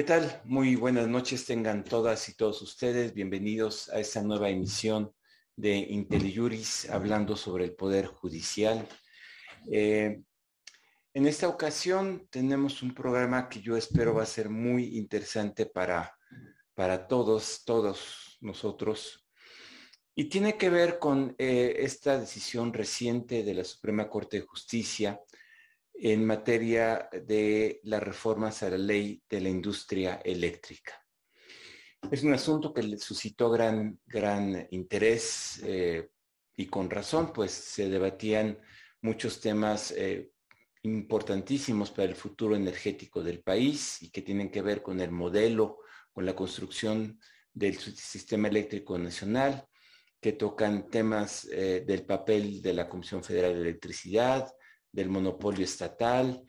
¿Qué tal? Muy buenas noches tengan todas y todos ustedes. Bienvenidos a esta nueva emisión de IntelliJuris hablando sobre el Poder Judicial. Eh, en esta ocasión tenemos un programa que yo espero va a ser muy interesante para, para todos, todos nosotros. Y tiene que ver con eh, esta decisión reciente de la Suprema Corte de Justicia en materia de las reformas a la ley de la industria eléctrica. Es un asunto que le suscitó gran, gran interés eh, y con razón, pues se debatían muchos temas eh, importantísimos para el futuro energético del país y que tienen que ver con el modelo, con la construcción del sistema eléctrico nacional, que tocan temas eh, del papel de la Comisión Federal de Electricidad, del monopolio estatal,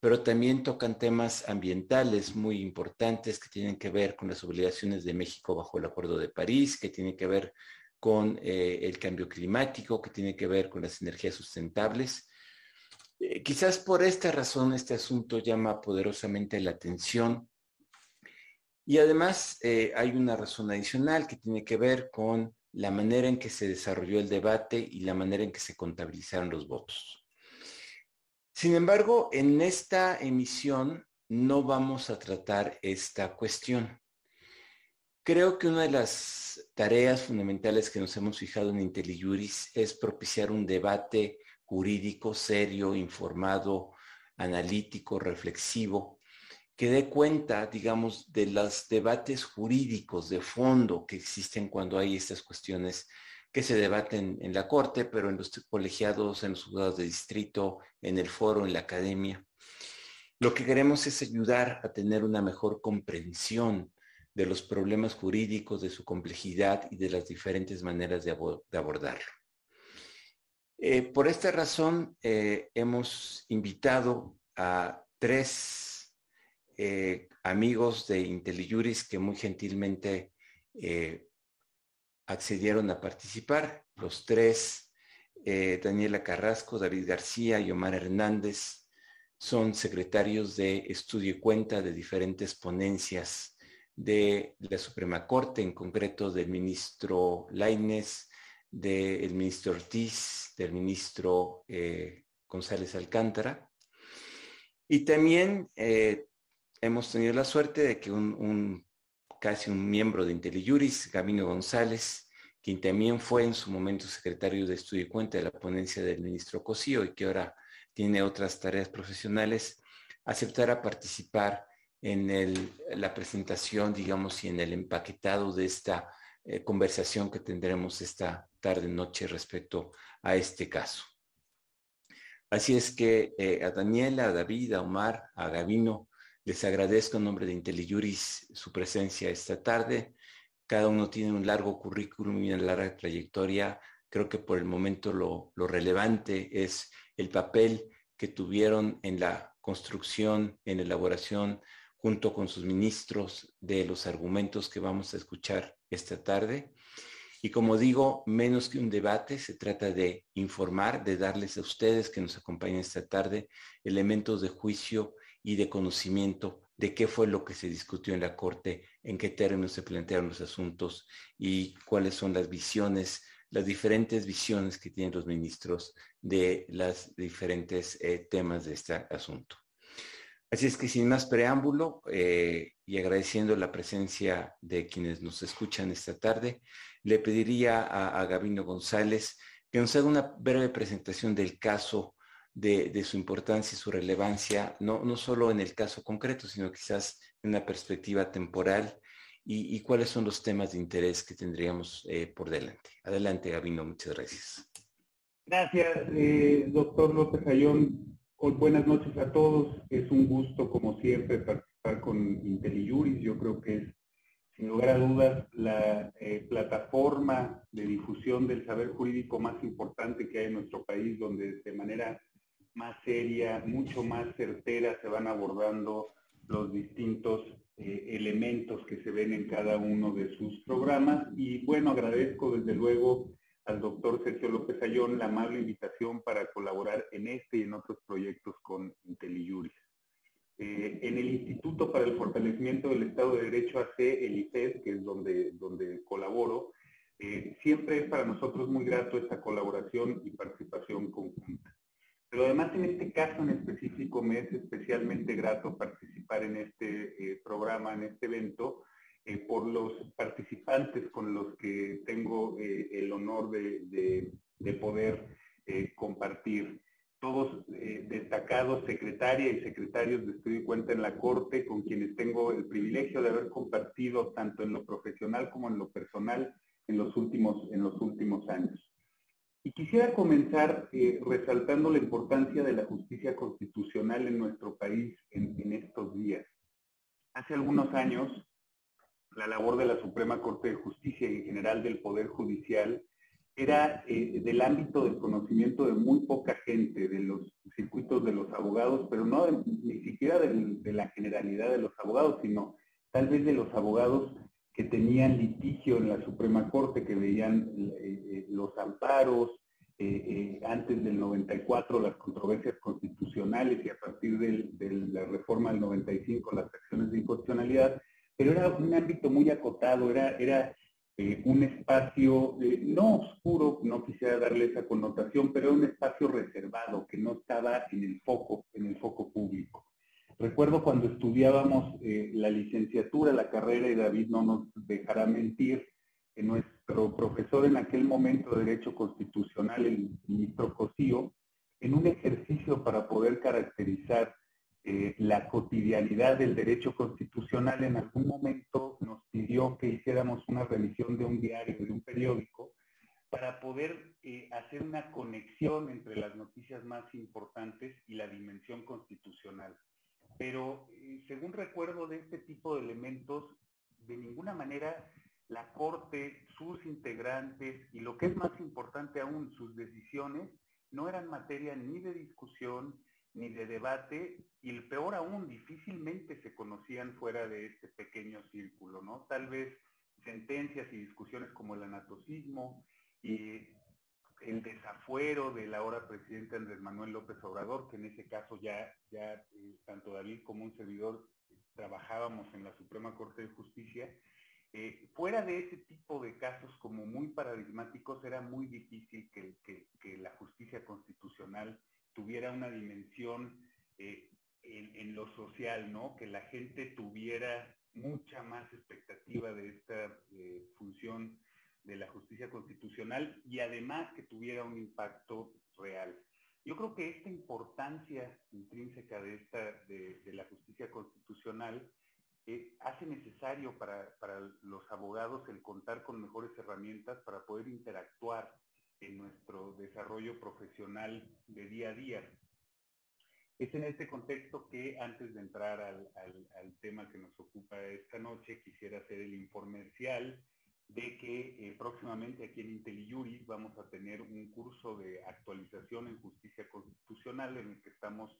pero también tocan temas ambientales muy importantes que tienen que ver con las obligaciones de México bajo el Acuerdo de París, que tienen que ver con eh, el cambio climático, que tiene que ver con las energías sustentables. Eh, quizás por esta razón este asunto llama poderosamente la atención. Y además eh, hay una razón adicional que tiene que ver con la manera en que se desarrolló el debate y la manera en que se contabilizaron los votos. Sin embargo, en esta emisión no vamos a tratar esta cuestión. Creo que una de las tareas fundamentales que nos hemos fijado en IntelliJuris es propiciar un debate jurídico serio, informado, analítico, reflexivo, que dé cuenta, digamos, de los debates jurídicos de fondo que existen cuando hay estas cuestiones que se debaten en la Corte, pero en los colegiados, en los juzgados de distrito, en el foro, en la academia. Lo que queremos es ayudar a tener una mejor comprensión de los problemas jurídicos, de su complejidad y de las diferentes maneras de, abordarlo. Eh, por esta razón, eh, hemos invitado a tres eh, amigos de IntelliJuris que muy gentilmente accedieron a participar. Los tres, Daniela Carrasco, David García y Omar Hernández, son secretarios de estudio y cuenta de diferentes ponencias de la Suprema Corte, en concreto del ministro Laines, del ministro Ortiz, del ministro eh, González Alcántara. Y también eh, hemos tenido la suerte de que un, casi un miembro de IntelliJuris, Gabino González, quien también fue en su momento secretario de Estudio y Cuenta de la ponencia del ministro Cosío y que ahora tiene otras tareas profesionales, aceptara participar en la presentación, digamos, y en el empaquetado de esta eh, conversación que tendremos esta tarde noche respecto a este caso. Así es que eh, a Daniela, a David, a Omar, a Gavino, les agradezco en nombre de IntelliJuris su presencia esta tarde. Cada uno tiene un largo currículum y una larga trayectoria. Creo que por el momento lo, lo relevante es el papel que tuvieron en la construcción, en elaboración junto con sus ministros de los argumentos que vamos a escuchar esta tarde. Y como digo, menos que un debate, se trata de informar, de darles a ustedes que nos acompañan esta tarde elementos de juicio y de conocimiento de qué fue lo que se discutió en la Corte, en qué términos se plantearon los asuntos y cuáles son las visiones, las diferentes visiones que tienen los ministros de los diferentes eh, temas de este asunto. Así es que sin más preámbulo eh, y agradeciendo la presencia de quienes nos escuchan esta tarde, le pediría a, Gabino González que nos haga una breve presentación del caso, de, su importancia y su relevancia, no, no, solo en el caso concreto, sino quizás en una perspectiva temporal y, cuáles son los temas de interés que tendríamos eh, por delante. Adelante, Gabino, muchas gracias. Gracias, eh, doctor López Ayón buenas noches a todos. Es un gusto, como siempre, participar con IntelliJuris. Yo creo que es, sin lugar a dudas, la eh, plataforma de difusión del saber jurídico más importante que hay en nuestro país, donde de manera más seria, mucho más certera, se van abordando los distintos eh, elementos que se ven en cada uno de sus programas. Y bueno, agradezco desde luego al doctor Sergio López Ayón la amable invitación para colaborar en este y en otros proyectos con IntelliJuris. Eh, en el Instituto para el Fortalecimiento del Estado de Derecho AC, el IFED, que es donde, donde colaboro, eh, siempre es para nosotros muy grato esta colaboración y participación conjunta. Pero además en este caso en específico me es especialmente grato participar en este eh, programa, en este evento, por los participantes con los que tengo el honor de, de poder compartir todos eh, destacados secretarias y secretarios de estudio y cuenta en la Corte, con quienes tengo el privilegio de haber compartido tanto en lo profesional como en lo personal en los últimos, en los últimos años. Y quisiera comenzar eh, resaltando la importancia de la justicia constitucional en nuestro país en, estos días. Hace algunos años, la labor de la Suprema Corte de Justicia y en general del Poder Judicial era eh, del ámbito del conocimiento de muy poca gente, de los circuitos de los abogados, pero no ni siquiera de, la generalidad de los abogados, sino tal vez de los abogados que tenían litigio en la Suprema Corte, que veían eh, eh, los amparos, antes del 94 las controversias constitucionales y a partir de la reforma del 95 las acciones de inconstitucionalidad, pero era un ámbito muy acotado, era, era eh, un espacio eh, no oscuro, no quisiera darle esa connotación, pero un espacio reservado que no estaba en el foco, en el foco público. Recuerdo cuando estudiábamos eh, la licenciatura, la carrera, y David no nos dejará mentir, que nuestro profesor en aquel momento de Derecho Constitucional, el ministro Cosío, en un ejercicio para poder caracterizar eh, la cotidianidad del derecho constitucional en algún momento nos pidió que hiciéramos una revisión de un diario, de un periódico, para poder eh, hacer una conexión entre las noticias más importantes y la dimensión constitucional. Pero eh, según recuerdo de este tipo de elementos, de ninguna manera la Corte, sus integrantes y lo que es más importante aún, sus decisiones, no eran materia ni de discusión, ni de debate, y el peor aún, difícilmente se conocían fuera de este pequeño círculo, ¿no? Tal vez sentencias y discusiones como el anatocismo y el desafuero del ahora presidente Andrés Manuel López Obrador, que en ese caso ya, ya eh, tanto David como un servidor trabajábamos en la Suprema Corte de Justicia, eh, fuera de ese tipo de casos como muy paradigmáticos, era muy difícil que, que la justicia constitucional tuviera una dimensión eh, en, lo social, ¿no? Que la gente tuviera mucha más expectativa de esta eh, función de la justicia constitucional y además que tuviera un impacto real. Yo creo que esta importancia intrínseca de, esta, de, la justicia constitucional eh, hace necesario para, para, los abogados el contar con mejores herramientas para poder interactuar en nuestro desarrollo profesional de día a día. Es en este contexto que antes de entrar al, tema que nos ocupa esta noche, quisiera hacer el informercial de que eh, próximamente aquí en IntelliJuris vamos a tener un curso de actualización en justicia constitucional en el que estamos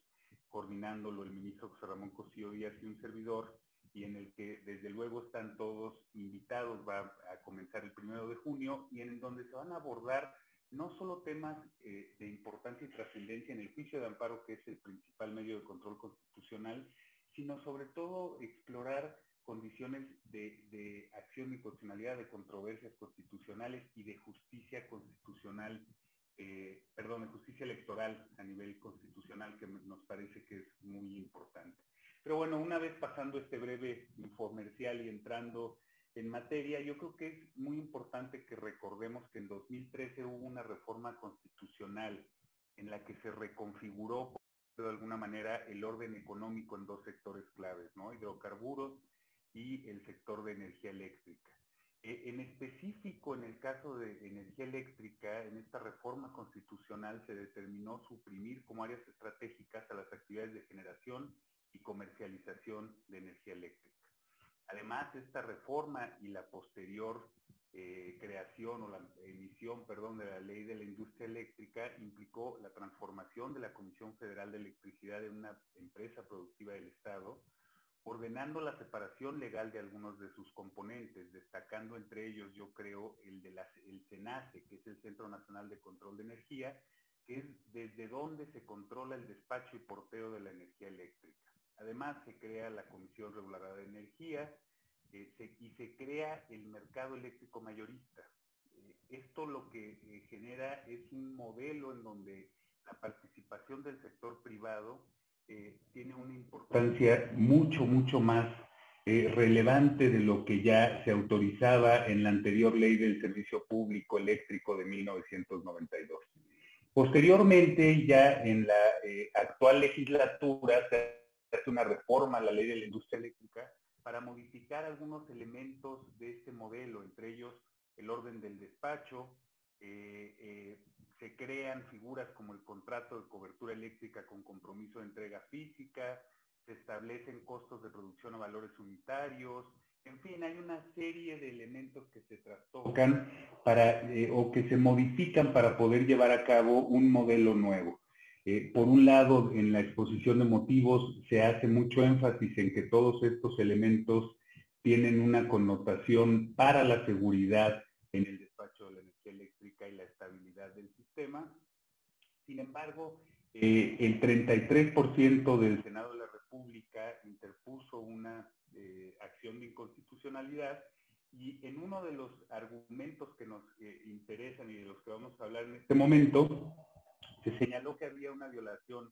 coordinándolo el ministro José Ramón Cosío Díaz y un servidor y en el que desde luego están todos invitados, va a comenzar el primero de junio y en donde se van a abordar no solo temas eh, de importancia y trascendencia en el juicio de amparo, que es el principal medio de control constitucional, sino sobre todo explorar condiciones de, acción y constitucionalidad de controversias constitucionales y de justicia constitucional, eh, perdón, de justicia electoral a nivel constitucional, que nos parece que es muy importante. Pero bueno, una vez pasando este breve infomercial y entrando en materia, yo creo que es muy importante que recordemos que en 2013 hubo una reforma constitucional en la que se reconfiguró de alguna manera el orden económico en dos sectores claves, ¿no? Hidrocarburos y el sector de energía eléctrica. E, en específico, en el caso de energía eléctrica, en esta reforma constitucional se determinó suprimir como áreas estratégicas a las actividades de generación y comercialización de energía eléctrica. Además, esta reforma y la posterior eh, creación o la emisión, perdón, de la ley de la industria eléctrica implicó la transformación de la Comisión Federal de Electricidad en una empresa productiva del Estado, ordenando la separación legal de algunos de sus componentes, destacando entre ellos, yo creo, el de el CENACE, que es el Centro Nacional de Control de Energía, que es desde donde se controla el despacho y porteo de la energía eléctrica. Además, se crea la Comisión Reguladora de Energía eh, y se crea el mercado eléctrico mayorista. Eh, esto lo que eh, genera es un modelo en donde la participación del sector privado tiene una importancia mucho, mucho más relevante de lo que ya se autorizaba en la anterior ley del servicio público eléctrico de 1992. Posteriormente, ya en la actual legislatura, se hace una reforma a la ley de la industria eléctrica para modificar algunos elementos de este modelo, entre ellos el orden del despacho, eh, eh, se crean figuras como el contrato de cobertura eléctrica con compromiso de entrega física, se establecen costos de producción a valores unitarios, en fin, hay una serie de elementos que se trastocan para, eh, o que se modifican para poder llevar a cabo un modelo nuevo. Eh, por un lado, en la exposición de motivos se hace mucho énfasis en que todos estos elementos tienen una connotación para la seguridad en el despacho de la energía eléctrica y la estabilidad del Sin embargo, eh, el 33% del Senado de la República interpuso una eh, acción de inconstitucionalidad y en uno de los argumentos que nos interesan y de los que vamos a hablar en este momento, se señaló que había una violación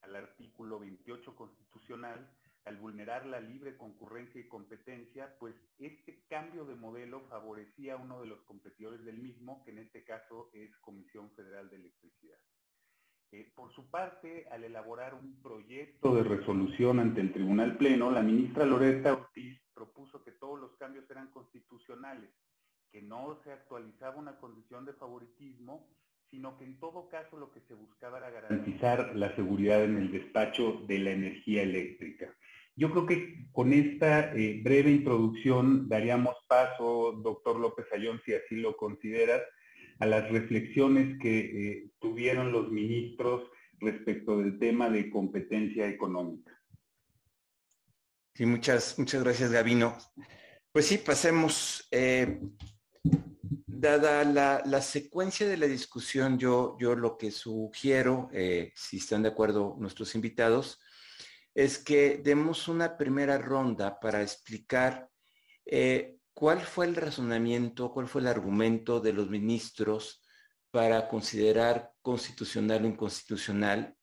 al artículo 28 constitucional al vulnerar la libre concurrencia y competencia, pues este cambio de modelo favorecía a uno de los competidores del mismo, que en este caso es Comisión Federal de Electricidad. Eh, por su parte, al elaborar un proyecto de resolución ante el Tribunal Pleno, la ministra Loretta Ortiz propuso que todos los cambios eran constitucionales, que no se actualizaba una condición de favoritismo sino que en todo caso lo que se buscaba era garantizar la seguridad en el despacho de la energía eléctrica. Yo creo que con esta eh, breve introducción daríamos paso, doctor López Ayón, si así lo consideras, a las reflexiones que eh, tuvieron los ministros respecto del tema de competencia económica. Sí, muchas, muchas gracias, Gabino. Pues sí, pasemos. Eh, dada la, secuencia de la discusión, yo, lo que sugiero, eh, si están de acuerdo nuestros invitados, es que demos una primera ronda para explicar eh, cuál fue el razonamiento, cuál fue el argumento de los ministros para considerar constitucional o inconstitucional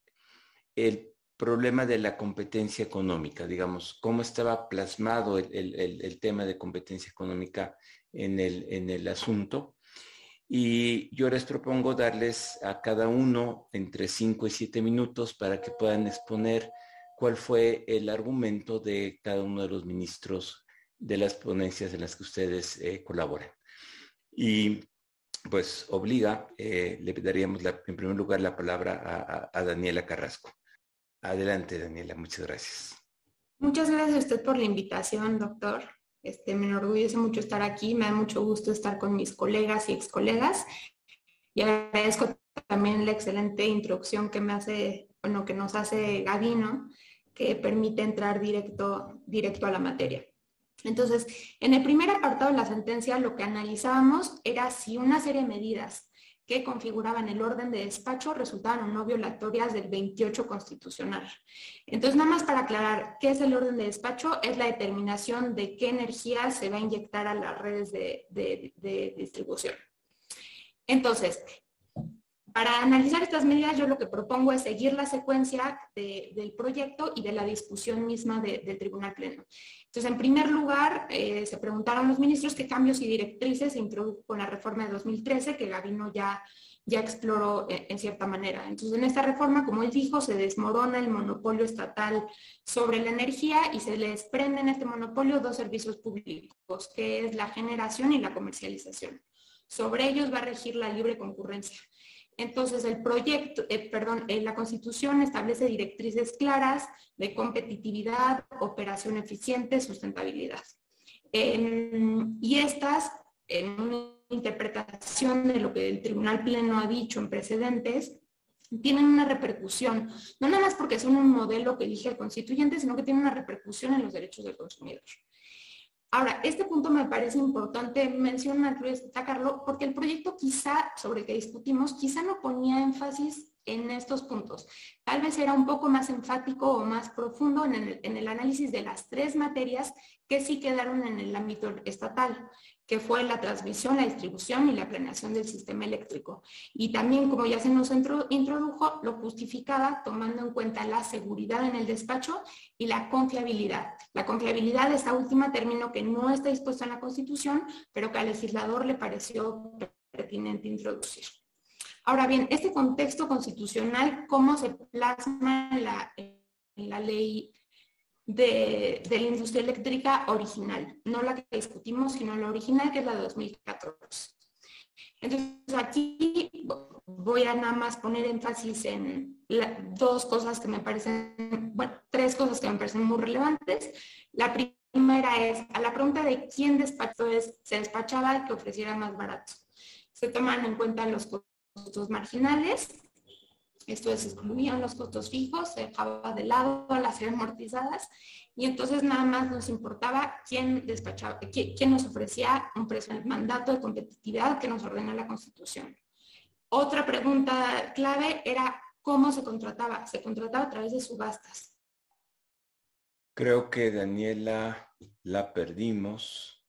el problema de la competencia económica, digamos, cómo estaba plasmado el, tema de competencia económica en el, en el asunto. Y yo les propongo darles a cada uno entre 5 y 7 minutos para que puedan exponer cuál fue el argumento de cada uno de los ministros de las ponencias en las que ustedes eh, colaboran. Y pues obliga, eh, le daríamos en primer lugar la palabra a Daniela Carrasco. Adelante, Daniela, muchas gracias. Muchas gracias a usted por la invitación, doctor. Este, me enorgullece mucho estar aquí, me da mucho gusto estar con mis colegas y ex colegas y agradezco también la excelente introducción que me hace, bueno, que nos hace Gavino, que permite entrar directo, directo a la materia. Entonces, en el primer apartado de la sentencia, lo que analizábamos era si una serie de medidas que configuraban el orden de despacho resultaban no violatorias del 28 constitucional. Entonces, nada más para aclarar, ¿qué es el orden de despacho? Es la determinación de qué energía se va a inyectar a las redes de, de distribución. Entonces, para analizar estas medidas, yo lo que propongo es seguir la secuencia del proyecto y de la discusión misma del Tribunal Pleno. Entonces, en primer lugar, eh, se preguntaron los ministros qué cambios y directrices se introdujo con la reforma de 2013, que Gabino ya, ya exploró en, en cierta manera. Entonces, en esta reforma, como él dijo, se desmorona el monopolio estatal sobre la energía y se le desprenden este monopolio dos servicios públicos, que es la generación y la comercialización. Sobre ellos va a regir la libre concurrencia. Entonces, el proyecto, eh, perdón, eh, la Constitución establece directrices claras de competitividad, operación eficiente, sustentabilidad. y estas, en una interpretación de lo que el Tribunal Pleno ha dicho en precedentes, tienen una repercusión, no nada más porque son un modelo que elige el constituyente, sino que tienen una repercusión en los derechos del consumidor. Ahora, este punto me parece importante mencionarlo y destacarlo porque el proyecto quizá, sobre el que discutimos, quizá no ponía énfasis en estos puntos. Tal vez era un poco más enfático o más profundo en el, en el, análisis de las tres materias que sí quedaron en el ámbito estatal que fue la transmisión, la distribución y la planeación del sistema eléctrico. Y también, como ya se nos introdujo, lo justificaba tomando en cuenta la seguridad en el despacho y la confiabilidad. La confiabilidad, esta última término que no está dispuesto en la Constitución, pero que al legislador le pareció pertinente introducir. Ahora bien, este contexto constitucional, ¿cómo se plasma la, en la ley de, la industria eléctrica original, no la que discutimos, sino la original, que es la de 2014. Entonces, aquí voy a nada más poner énfasis en dos cosas que me parecen, bueno, tres cosas que me parecen muy relevantes. La primera es, a la pregunta de quién despachó es, se despachaba que ofreciera más barato. Se toman en cuenta los costos marginales, esto es, excluían los costos fijos, se dejaba de lado las amortizadas y entonces nada más nos importaba quién despachaba, quién, nos ofrecía un precio, el mandato de competitividad que nos ordena la Constitución. Otra pregunta clave era cómo se contrataba. Se contrataba a través de subastas. Creo que Daniela la perdimos.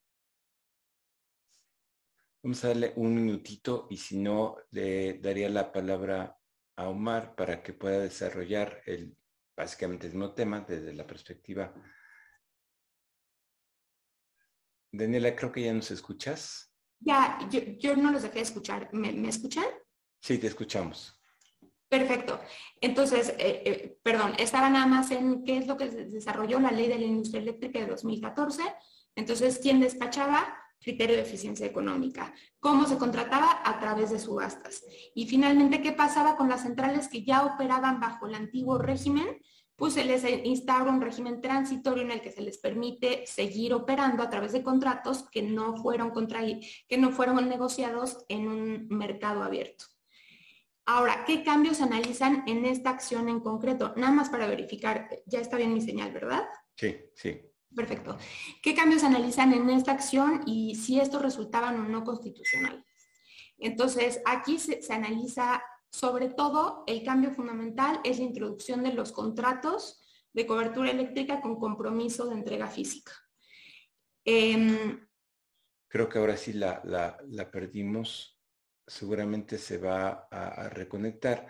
Vamos a darle un minutito y si no, le daría la palabra a Omar para que pueda desarrollar el, básicamente el mismo tema desde la perspectiva. Daniela, creo que ya nos escuchas. Ya, yo, no los dejé escuchar. ¿Me, escuchan? Sí, te escuchamos. Perfecto. Entonces, eh, eh, perdón, estaba nada más en qué es lo que desarrolló la ley de la industria eléctrica de 2014. Entonces, ¿quién despachaba? Criterio de eficiencia económica. ¿Cómo se contrataba? A través de subastas. Y finalmente, ¿qué pasaba con las centrales que ya operaban bajo el antiguo régimen? Pues se les instaura un régimen transitorio en el que se les permite seguir operando a través de contratos que no fueron, contra, que no fueron negociados en un mercado abierto. Ahora, ¿qué cambios analizan en esta acción en concreto? Nada más para verificar, ya está bien mi señal, ¿verdad? Sí, sí. Perfecto. ¿Qué cambios analizan en esta acción y si estos resultaban o no constitucionales? Entonces, aquí se, analiza sobre todo el cambio fundamental es la introducción de los contratos de cobertura eléctrica con compromiso de entrega física. Em, Creo que ahora sí la, perdimos. Seguramente se va a reconectar.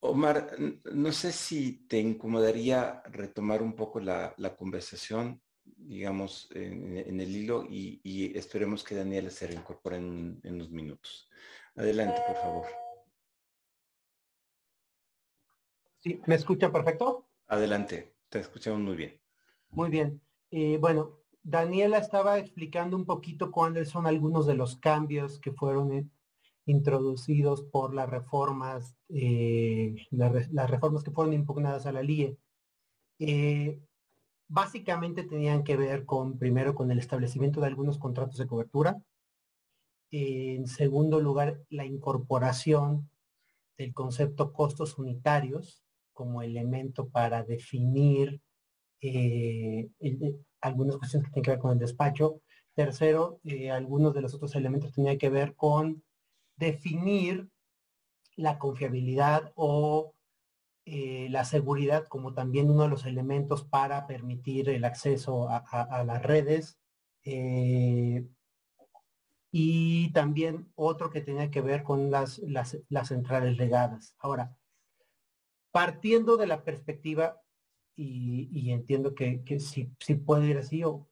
Omar, no sé si te incomodaría retomar un poco la, conversación, digamos, en, el hilo y, esperemos que Daniela se reincorpore en, unos minutos. Adelante, por favor. Sí, ¿me escucha perfecto? Adelante, te escuchamos muy bien. Muy bien. Eh, bueno, Daniela estaba explicando un poquito cuáles son algunos de los cambios que fueron introducidos por las reformas, eh, las reformas que fueron impugnadas a la LIE. Eh, básicamente tenían que ver con, primero, con el establecimiento de algunos contratos de cobertura. en segundo lugar, la incorporación del concepto costos unitarios como elemento para definir eh, algunas cuestiones que tienen que ver con el despacho. Tercero, algunos de los otros elementos tenían que ver con definir la confiabilidad o eh, la seguridad como también uno de los elementos para permitir el acceso a, las redes. Eh, y también otro que tenía que ver con las, las, centrales legadas. Ahora, partiendo de la perspectiva, y, entiendo que, si, puede ir así o,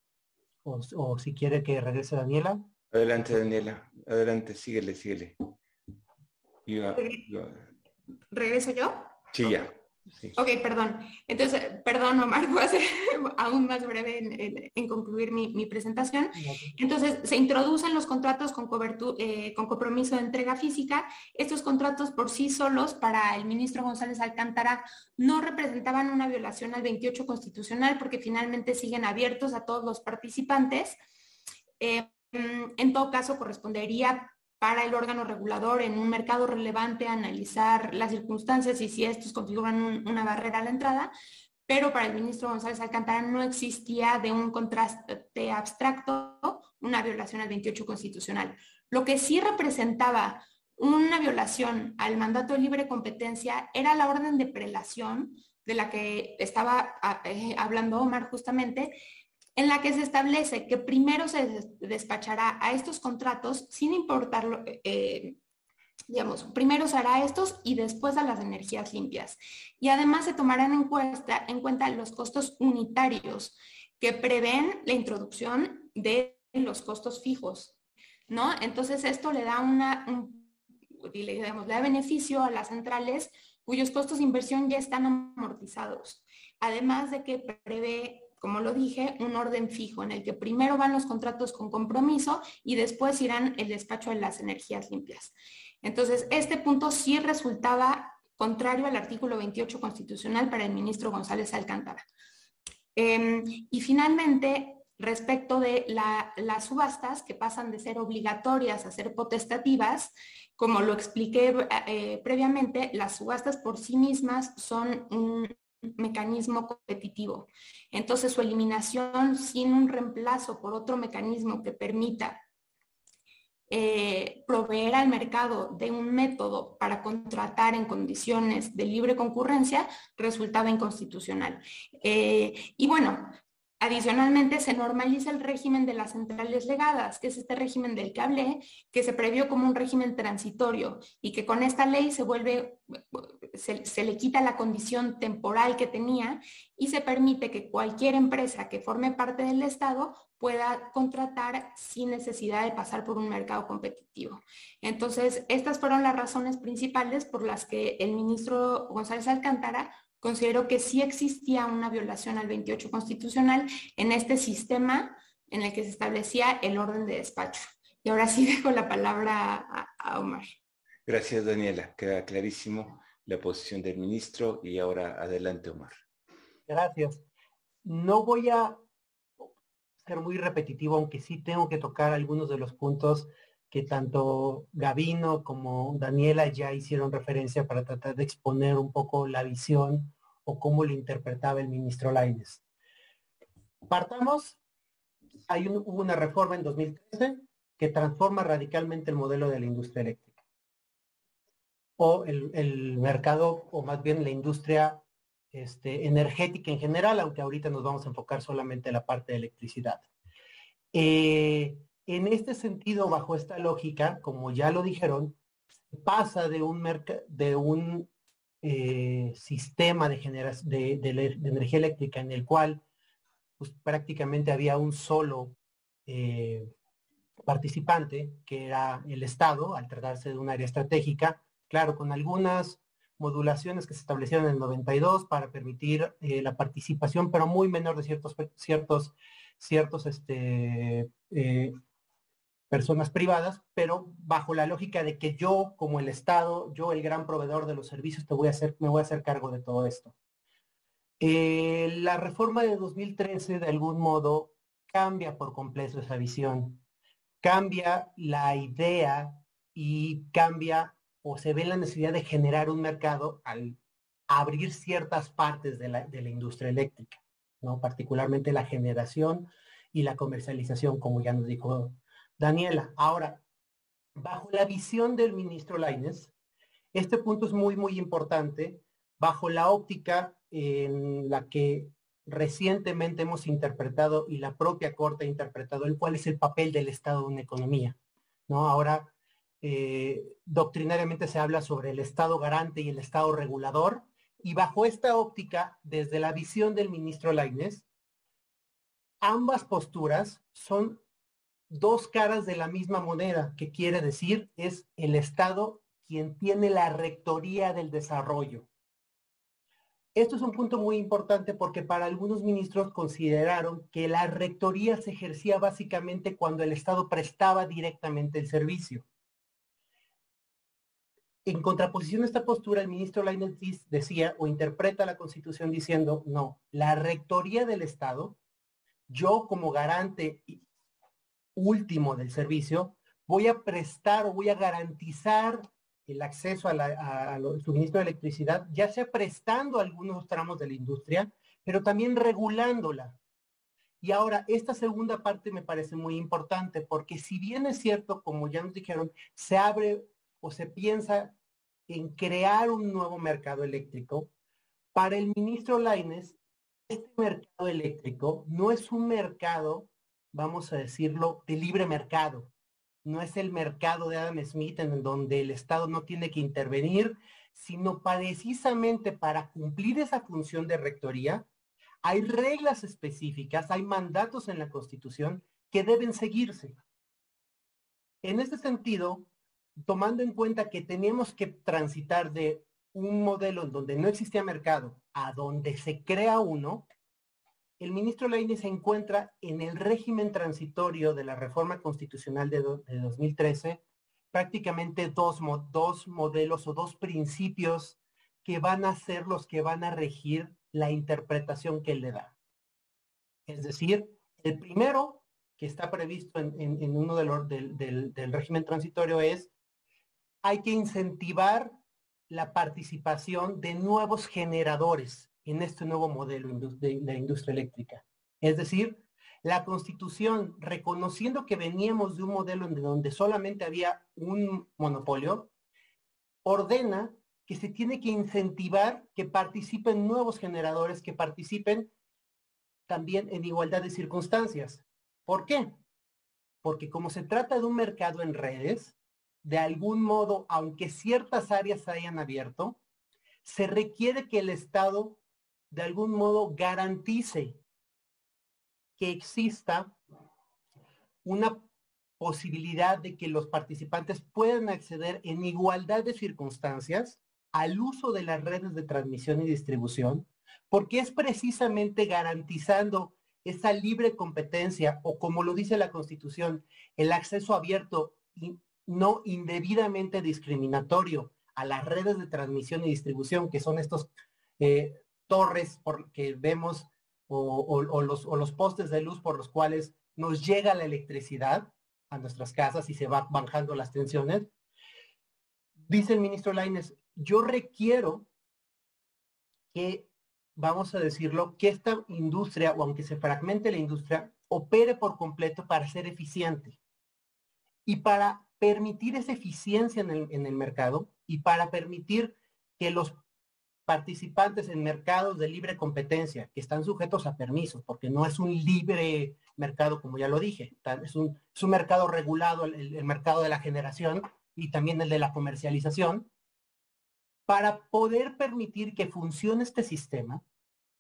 o si quiere que regrese Daniela, Adelante, Daniela. Adelante, síguele, síguele. ¿Regreso yo? Sí, ya. Ok, perdón. Entonces, perdón, Omar, voy a ser aún más breve en, concluir mi, presentación. Entonces, se introducen los contratos con, eh, con compromiso de entrega física. Estos contratos por sí solos, para el ministro González Alcántara, no representaban una violación al 28 constitucional porque finalmente siguen abiertos a todos los participantes. Eh, en todo caso, correspondería para el órgano regulador en un mercado relevante analizar las circunstancias y si estos configuran una barrera a la entrada, pero para el ministro González Alcántara no existía de un contraste abstracto una violación al 28 constitucional. Lo que sí representaba una violación al mandato de libre competencia era la orden de prelación de la que estaba ah, eh, hablando Omar justamente, en la que se establece que primero se despachará a estos contratos sin importarlo, eh, digamos, primero se hará estos y después a las energías limpias. Y además se tomarán en cuenta, en cuenta los costos unitarios que prevén la introducción de los costos fijos, ¿no? Entonces esto le da una, le da beneficio a las centrales cuyos costos de inversión ya están amortizados. Además de que prevé, como lo dije, un orden fijo en el que primero van los contratos con compromiso y después irán el despacho de las energías limpias. Entonces, este punto sí resultaba contrario al artículo 28 constitucional para el ministro González Alcántara. Em, y finalmente, respecto de las subastas que pasan de ser obligatorias a ser potestativas, como lo expliqué eh, previamente, las subastas por sí mismas son un mecanismo competitivo. Entonces, su eliminación sin un reemplazo por otro mecanismo que permita eh, proveer al mercado de un método para contratar en condiciones de libre concurrencia resultaba inconstitucional. Eh, y bueno, Adicionalmente, se normaliza el régimen de las centrales legadas, que es este régimen del que hablé, que se previó como un régimen transitorio y que con esta ley se vuelve, se, le quita la condición temporal que tenía y se permite que cualquier empresa que forme parte del Estado pueda contratar sin necesidad de pasar por un mercado competitivo. Entonces, estas fueron las razones principales por las que el ministro González Alcántara considero que sí existía una violación al 28 constitucional en este sistema en el que se establecía el orden de despacho. Y ahora sí dejo la palabra a, Omar. Gracias, Daniela. Queda clarísimo la posición del ministro y ahora adelante, Omar. Gracias. No voy a ser muy repetitivo, aunque sí tengo que tocar algunos de los puntos que tanto Gavino como Daniela ya hicieron referencia para tratar de exponer un poco la visión o cómo lo interpretaba el ministro Laines. Partamos, hay hubo una reforma en 2013 que transforma radicalmente el modelo de la industria eléctrica o el, mercado, o más bien la industria este, energética en general, aunque ahorita nos vamos a enfocar solamente en la parte de electricidad. Eh, en este sentido, bajo esta lógica, como ya lo dijeron, pasa de un, de un eh, sistema de, de, energía eléctrica en el cual pues, prácticamente había un solo eh, participante, que era el Estado, al tratarse de un área estratégica, claro, con algunas modulaciones que se establecieron en el 92 para permitir eh, la participación, pero muy menor de ciertos, ciertos, ciertos este, personas privadas, pero bajo la lógica de que yo, como el Estado, yo, el gran proveedor de los servicios, te voy a hacer, me voy a hacer cargo de todo esto. Eh, la reforma de 2013, de algún modo, cambia por completo esa visión, cambia la idea y cambia o se ve la necesidad de generar un mercado al abrir ciertas partes de la, de la industria eléctrica, ¿no? particularmente la generación y la comercialización, como ya nos dijo Daniela, ahora, bajo la visión del ministro Laines, este punto es muy, muy importante, bajo la óptica en la que recientemente hemos interpretado y la propia Corte ha interpretado el cuál es el papel del Estado en una economía. ¿no? Ahora, eh, doctrinariamente se habla sobre el Estado garante y el Estado regulador, y bajo esta óptica, desde la visión del ministro Laines, ambas posturas son dos caras de la misma moneda, que quiere decir es el Estado quien tiene la rectoría del desarrollo. Esto es un punto muy importante porque para algunos ministros consideraron que la rectoría se ejercía básicamente cuando el Estado prestaba directamente el servicio. En contraposición a esta postura, el ministro Lainez decía o interpreta la Constitución diciendo, no, la rectoría del Estado, yo como garante último del servicio, voy a prestar o voy a garantizar el acceso al suministro de electricidad, ya sea prestando algunos tramos de la industria, pero también regulándola. Y ahora, esta segunda parte me parece muy importante porque si bien es cierto, como ya nos dijeron, se abre o se piensa en crear un nuevo mercado eléctrico, para el ministro Laines, este mercado eléctrico no es un mercado, vamos a decirlo, de libre mercado. No es el mercado de Adam Smith en donde el Estado no tiene que intervenir, sino precisamente para cumplir esa función de rectoría, hay reglas específicas, hay mandatos en la Constitución que deben seguirse. En este sentido, tomando en cuenta que teníamos que transitar de un modelo en donde no existía mercado a donde se crea uno, el ministro Leine se encuentra en el régimen transitorio de la reforma constitucional de, 2013 prácticamente dos, modelos o dos principios que van a ser los que van a regir la interpretación que él le da. Es decir, el primero que está previsto en, uno del régimen transitorio es hay que incentivar la participación de nuevos generadores en este nuevo modelo de la industria eléctrica. Es decir, la constitución, reconociendo que veníamos de un modelo en donde solamente había un monopolio, ordena que se tiene que incentivar que participen nuevos generadores, que participen también en igualdad de circunstancias. ¿Por qué? Porque como se trata de un mercado en redes, de algún modo, aunque ciertas áreas se hayan abierto, se requiere que el Estado de algún modo garantice que exista una posibilidad de que los participantes puedan acceder en igualdad de circunstancias al uso de las redes de transmisión y distribución, porque es precisamente garantizando esa libre competencia o como lo dice la Constitución, el acceso abierto no indebidamente discriminatorio a las redes de transmisión y distribución, que son estos eh, torres por, que vemos o, los, o los postes de luz por los cuales nos llega la electricidad a nuestras casas y se va bajando las tensiones. Dice el ministro Laines, yo requiero que, vamos a decirlo, que esta industria, o aunque se fragmente la industria, opere por completo para ser eficiente. Y para permitir esa eficiencia en el, mercado y para permitir que los participantes en mercados de libre competencia, que están sujetos a permisos, porque no es un libre mercado, como ya lo dije, es un, mercado regulado, el, mercado de la generación y también el de la comercialización, para poder permitir que funcione este sistema,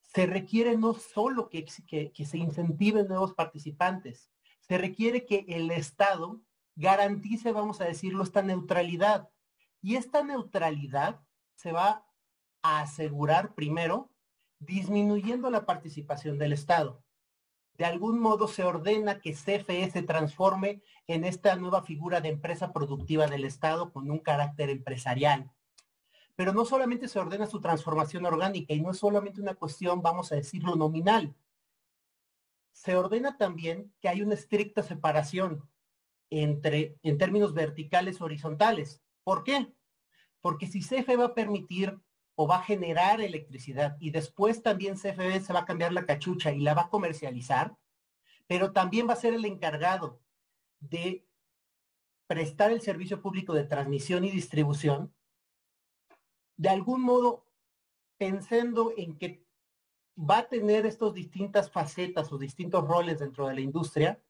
se requiere no solo que, que se incentiven nuevos participantes, se requiere que el Estado garantice, vamos a decirlo, esta neutralidad. Y esta neutralidad se va a asegurar primero disminuyendo la participación del Estado. De algún modo se ordena que CFE se transforme en esta nueva figura de empresa productiva del Estado con un carácter empresarial. Pero no solamente se ordena su transformación orgánica y no es solamente una cuestión, vamos a decirlo, nominal. Se ordena también que hay una estricta separación entre, en términos verticales horizontales. ¿Por qué? Porque si CFE va a permitir o va a generar electricidad y después también CFE se va a cambiar la cachucha y la va a comercializar, pero también va a ser el encargado de prestar el servicio público de transmisión y distribución, de algún modo pensando en que va a tener estas distintas facetas o distintos roles dentro de la industria,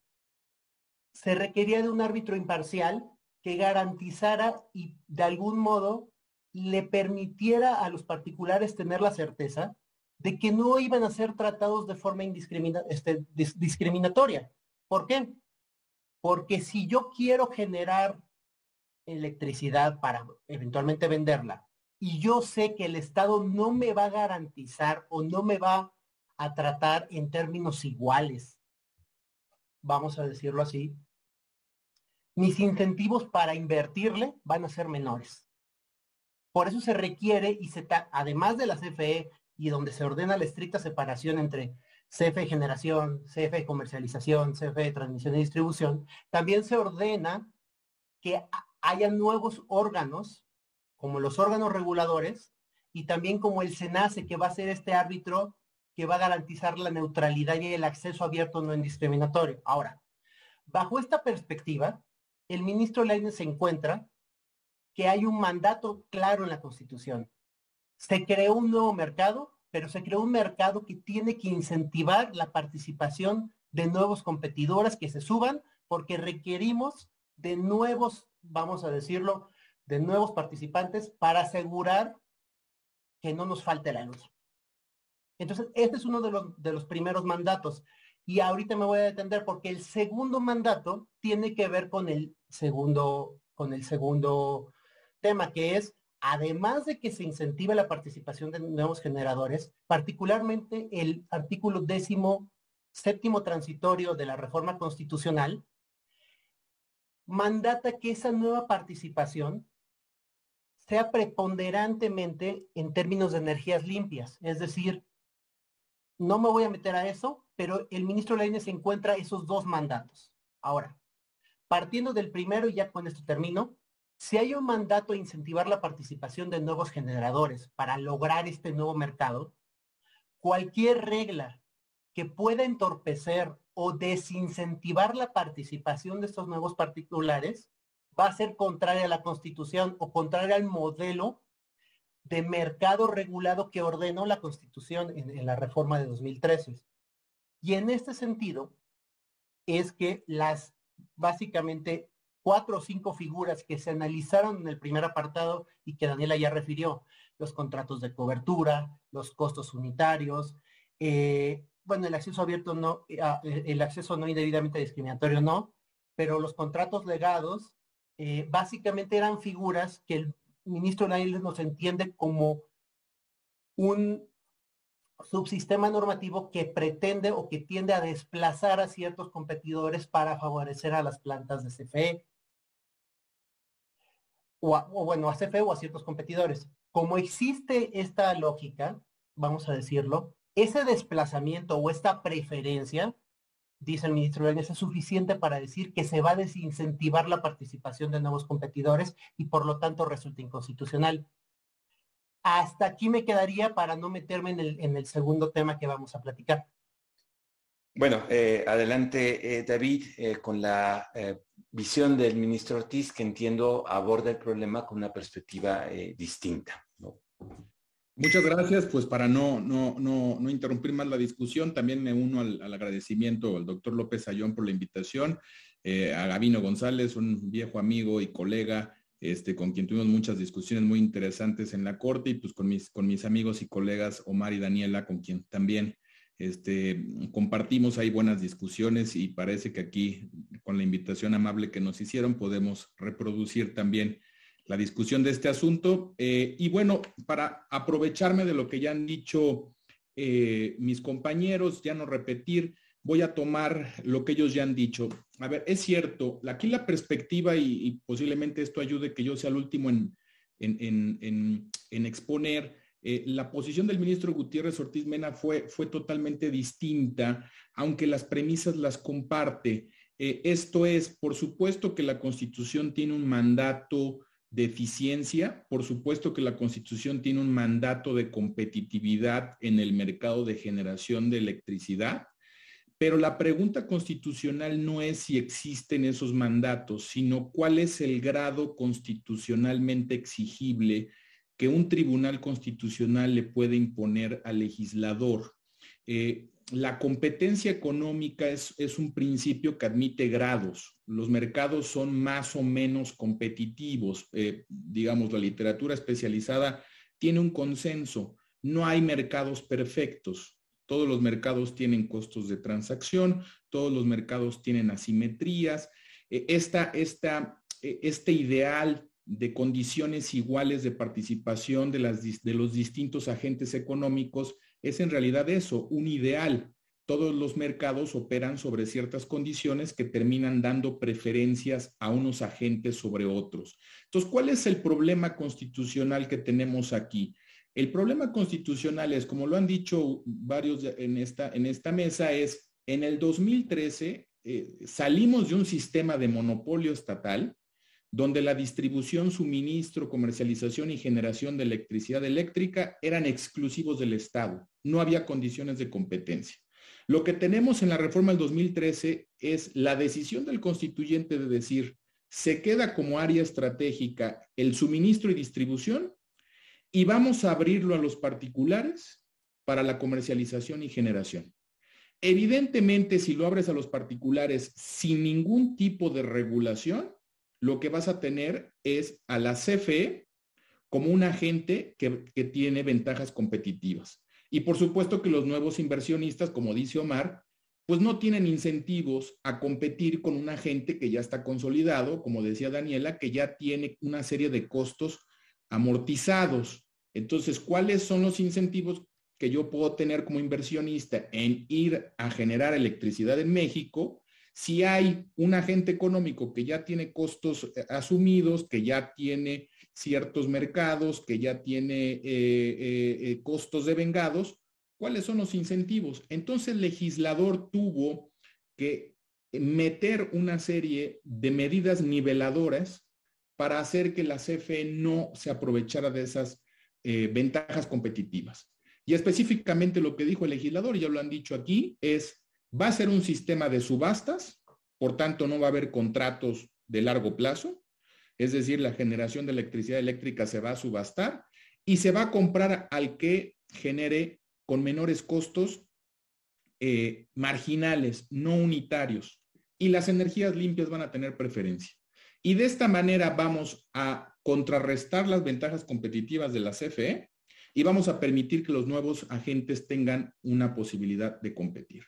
se requería de un árbitro imparcial que garantizara y de algún modo le permitiera a los particulares tener la certeza de que no iban a ser tratados de forma este, discriminatoria. ¿Por qué? Porque si yo quiero generar electricidad para eventualmente venderla y yo sé que el Estado no me va a garantizar o no me va a tratar en términos iguales, vamos a decirlo así, mis incentivos para invertirle van a ser menores. Por eso se requiere, y se además de la CFE, y donde se ordena la estricta separación entre CFE generación, CFE comercialización, CFE transmisión y distribución, también se ordena que haya nuevos órganos, como los órganos reguladores, y también como el SENACE, que va a ser este árbitro que va a garantizar la neutralidad y el acceso abierto no indiscriminatorio. Ahora, bajo esta perspectiva, el ministro Leines se encuentra que hay un mandato claro en la Constitución. Se creó un nuevo mercado, pero se creó un mercado que tiene que incentivar la participación de nuevos competidores que se suban porque requerimos de nuevos, vamos a decirlo, de nuevos participantes para asegurar que no nos falte la luz. Entonces, este es uno de los, de los primeros mandatos. Y ahorita me voy a detener porque el segundo mandato tiene que ver con el segundo, con el segundo tema, que es, además de que se incentive la participación de nuevos generadores, particularmente el artículo décimo séptimo transitorio de la reforma constitucional, mandata que esa nueva participación sea preponderantemente en términos de energías limpias. Es decir, no me voy a meter a eso, pero el ministro Lainez encuentra esos dos mandatos. Ahora, partiendo del primero, y ya con esto termino, si hay un mandato a incentivar la participación de nuevos generadores para lograr este nuevo mercado, cualquier regla que pueda entorpecer o desincentivar la participación de estos nuevos particulares va a ser contraria a la Constitución o contraria al modelo de mercado regulado que ordenó la Constitución en, la reforma de 2013. Y en este sentido es que las básicamente cuatro o cinco figuras que se analizaron en el primer apartado y que Daniela ya refirió, los contratos de cobertura, los costos unitarios, eh, bueno, el acceso abierto no, eh, ah, eh, el acceso no indebidamente discriminatorio no, pero los contratos legados básicamente eran figuras que el ministro Nailes nos entiende como un subsistema normativo que pretende o que tiende a desplazar a ciertos competidores para favorecer a las plantas de CFE. O, bueno, a CFE o a ciertos competidores. Como existe esta lógica, vamos a decirlo, ese desplazamiento o esta preferencia, dice el ministro Lainez, es suficiente para decir que se va a desincentivar la participación de nuevos competidores y por lo tanto resulta inconstitucional. Hasta aquí me quedaría para no meterme en el, segundo tema que vamos a platicar. Bueno, eh, adelante eh, David eh, con la visión del ministro Ortiz que entiendo aborda el problema con una perspectiva distinta. Muchas gracias, pues para no, no, no, no interrumpir más la discusión, también me uno al, agradecimiento al doctor López Ayón por la invitación, a Gabino González, un viejo amigo y colega, este, con quien tuvimos muchas discusiones muy interesantes en la corte, y pues con mis, con mis amigos y colegas Omar y Daniela, con quien también este, compartimos ahí buenas discusiones y parece que aquí, con la invitación amable que nos hicieron, podemos reproducir también la discusión de este asunto. Eh, y bueno, para aprovecharme de lo que ya han dicho eh, mis compañeros, ya no repetir, voy a tomar lo que ellos ya han dicho. A ver, es cierto, aquí la perspectiva y, posiblemente esto ayude que yo sea el último en, en, exponer. Eh, la posición del ministro Gutiérrez Ortiz Mena fue, fue totalmente distinta, aunque las premisas las comparte. esto es, por supuesto que la Constitución tiene un mandato de eficiencia. Por supuesto que la Constitución tiene un mandato de competitividad en el mercado de generación de electricidad, pero la pregunta constitucional no es si existen esos mandatos, sino cuál es el grado constitucionalmente exigible que un tribunal constitucional le puede imponer al legislador. Eh, la competencia económica es, un principio que admite grados. Los mercados son más o menos competitivos. Eh, digamos, la literatura especializada tiene un consenso. No hay mercados perfectos. Todos los mercados tienen costos de transacción, todos los mercados tienen asimetrías. Eh, esta, eh, este ideal de condiciones iguales de participación de, las, de los distintos agentes económicos es en realidad eso, un ideal. Todos los mercados operan sobre ciertas condiciones que terminan dando preferencias a unos agentes sobre otros. Entonces, ¿cuál es el problema constitucional que tenemos aquí? El problema constitucional es, como lo han dicho varios en esta, en esta mesa, es en el 2013 eh, salimos de un sistema de monopolio estatal donde la distribución, suministro, comercialización y generación de electricidad eléctrica eran exclusivos del Estado. No había condiciones de competencia. Lo que tenemos en la reforma del 2013 es la decisión del constituyente de decir, se queda como área estratégica el suministro y distribución y vamos a abrirlo a los particulares para la comercialización y generación. Evidentemente, si lo abres a los particulares sin ningún tipo de regulación, lo que vas a tener es a la CFE como un agente que, que tiene ventajas competitivas. Y por supuesto que los nuevos inversionistas, como dice Omar, pues no tienen incentivos a competir con un agente que ya está consolidado, como decía Daniela, que ya tiene una serie de costos amortizados. Entonces, ¿cuáles son los incentivos que yo puedo tener como inversionista en ir a generar electricidad en México si hay un agente económico que ya tiene costos eh, asumidos, que ya tiene ciertos mercados, que ya tiene eh, eh, costos devengados, ¿cuáles son los incentivos? Entonces el legislador tuvo que meter una serie de medidas niveladoras para hacer que la CFE no se aprovechara de esas ventajas competitivas. Y específicamente lo que dijo el legislador, ya lo han dicho aquí, es Va a ser un sistema de subastas, por tanto no va a haber contratos de largo plazo, es decir, la generación de electricidad eléctrica se va a subastar y se va a comprar al que genere con menores costos eh, marginales, no unitarios. Y las energías limpias van a tener preferencia. Y de esta manera vamos a contrarrestar las ventajas competitivas de la CFE y vamos a permitir que los nuevos agentes tengan una posibilidad de competir.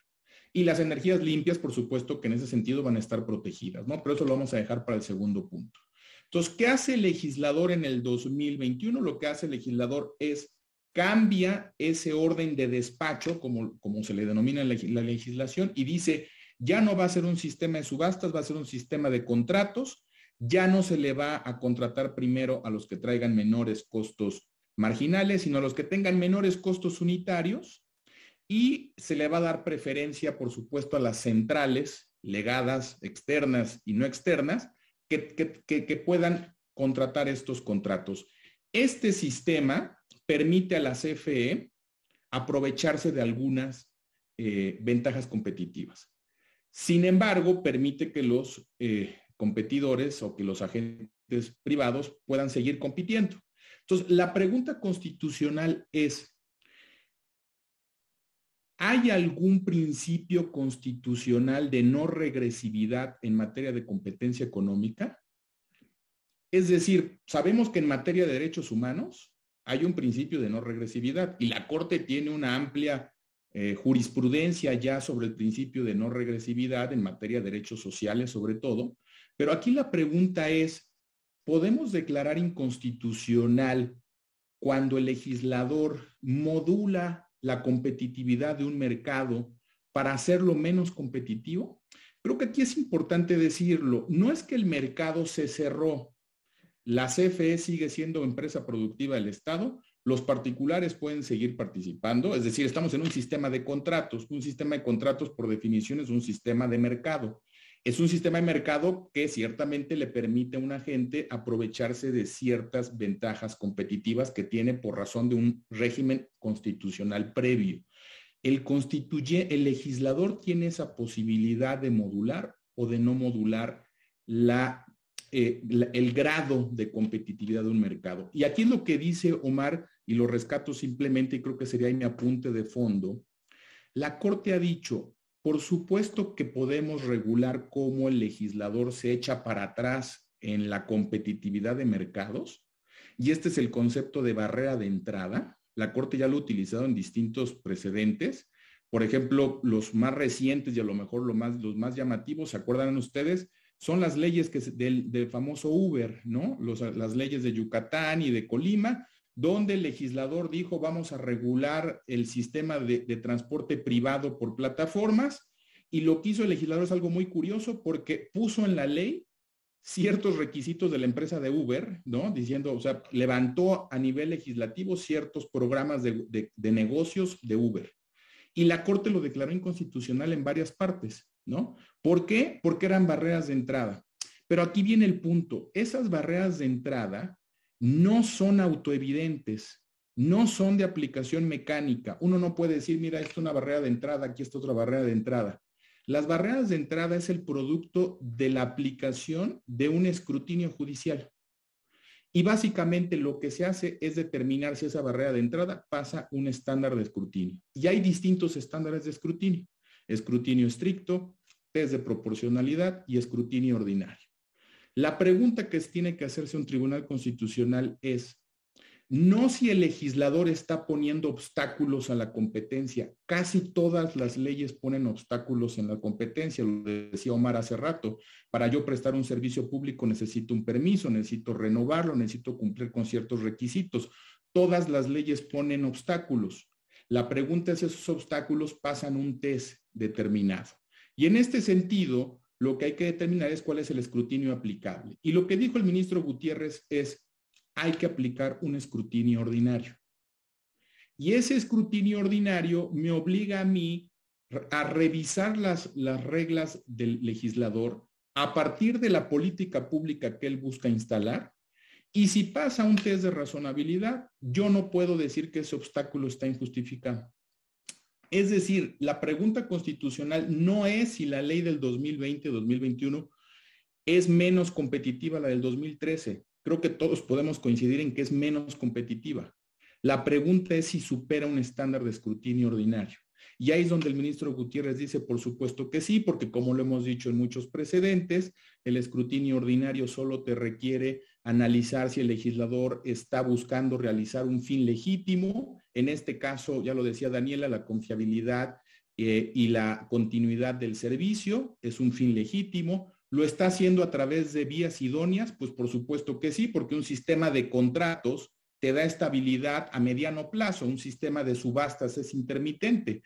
Y las energías limpias, por supuesto, que en ese sentido van a estar protegidas, ¿no? Pero eso lo vamos a dejar para el segundo punto. Entonces, ¿qué hace el legislador en el 2021? Lo que hace el legislador es cambia ese orden de despacho, como, como se le denomina en la, legislación, y dice, ya no va a ser un sistema de subastas, va a ser un sistema de contratos, ya no se le va a contratar primero a los que traigan menores costos marginales, sino a los que tengan menores costos unitarios, y se le va a dar preferencia, por supuesto, a las centrales legadas, externas y no externas, que, puedan contratar estos contratos. Este sistema permite a la CFE aprovecharse de algunas eh, ventajas competitivas. Sin embargo, permite que los eh, competidores o que los agentes privados puedan seguir compitiendo. Entonces, la pregunta constitucional es, ¿Hay algún principio constitucional de no regresividad en materia de competencia económica? Es decir, sabemos que en materia de derechos humanos hay un principio de no regresividad y la Corte tiene una amplia eh, jurisprudencia ya sobre el principio de no regresividad en materia de derechos sociales sobre todo, pero aquí la pregunta es, ¿podemos declarar inconstitucional cuando el legislador modula la competitividad de un mercado para hacerlo menos competitivo? Creo que aquí es importante decirlo, no es que el mercado se cerró, la CFE sigue siendo empresa productiva del Estado, los particulares pueden seguir participando, es decir, estamos en un sistema de contratos, un sistema de contratos por definición es un sistema de mercado. Es un sistema de mercado que ciertamente le permite a un agente aprovecharse de ciertas ventajas competitivas que tiene por razón de un régimen constitucional previo. El constituye, el legislador tiene esa posibilidad de modular o de no modular eh, el grado de competitividad de un mercado. Y aquí es lo que dice Omar, y lo rescato simplemente, y creo que sería mi apunte de fondo. La Corte ha dicho, por supuesto que podemos regular cómo el legislador se echa para atrás en la competitividad de mercados, y este es el concepto de barrera de entrada. La Corte ya lo ha utilizado en distintos precedentes. Por ejemplo, los más recientes y a lo mejor los más, llamativos, ¿se acuerdan ustedes? Son las leyes que, del, famoso Uber, ¿no? las leyes de Yucatán y de Colima, donde el legislador dijo vamos a regular el sistema de, transporte privado por plataformas y lo que hizo el legislador es algo muy curioso porque puso en la ley ciertos requisitos de la empresa de Uber, ¿no? Diciendo, o sea, levantó a nivel legislativo ciertos programas de, de negocios de Uber. Y la Corte lo declaró inconstitucional en varias partes, ¿no? ¿Por qué? Porque eran barreras de entrada. Pero aquí viene el punto. Esas barreras de entrada no son autoevidentes, no son de aplicación mecánica. Uno no puede decir, mira, esto es una barrera de entrada, aquí está otra barrera de entrada. Las barreras de entrada es el producto de la aplicación de un escrutinio judicial. Y básicamente lo que se hace es determinar si esa barrera de entrada pasa un estándar de escrutinio. Y hay distintos estándares de escrutinio. Escrutinio estricto, test de proporcionalidad y escrutinio ordinario. La pregunta que tiene que hacerse un tribunal constitucional es, no si el legislador está poniendo obstáculos a la competencia. Casi todas las leyes ponen obstáculos en la competencia. Lo decía Omar hace rato. Para yo prestar un servicio público necesito un permiso, necesito renovarlo, necesito cumplir con ciertos requisitos. Todas las leyes ponen obstáculos. La pregunta es si esos obstáculos pasan un test determinado. Y en este sentido, lo que hay que determinar es cuál es el escrutinio aplicable. Y lo que dijo el ministro Gutiérrez es, hay que aplicar un escrutinio ordinario. Y ese escrutinio ordinario me obliga a mí a revisar las, las reglas del legislador a partir de la política pública que él busca instalar. Y si pasa un test de razonabilidad, yo no puedo decir que ese obstáculo está injustificado. Es decir, la pregunta constitucional no es si la ley del 2020-2021 es menos competitiva la del 2013. Creo que todos podemos coincidir en que es menos competitiva. La pregunta es si supera un estándar de escrutinio ordinario. Y ahí es donde el ministro Gutiérrez dice, por supuesto que sí, porque como lo hemos dicho en muchos precedentes, el escrutinio ordinario solo te requiere analizar si el legislador está buscando realizar un fin legítimo. En este caso, ya lo decía Daniela, la confiabilidad eh, y la continuidad del servicio es un fin legítimo. ¿Lo está haciendo a través de vías idóneas? Pues por supuesto que sí, porque un sistema de contratos te da estabilidad a mediano plazo, un sistema de subastas es intermitente.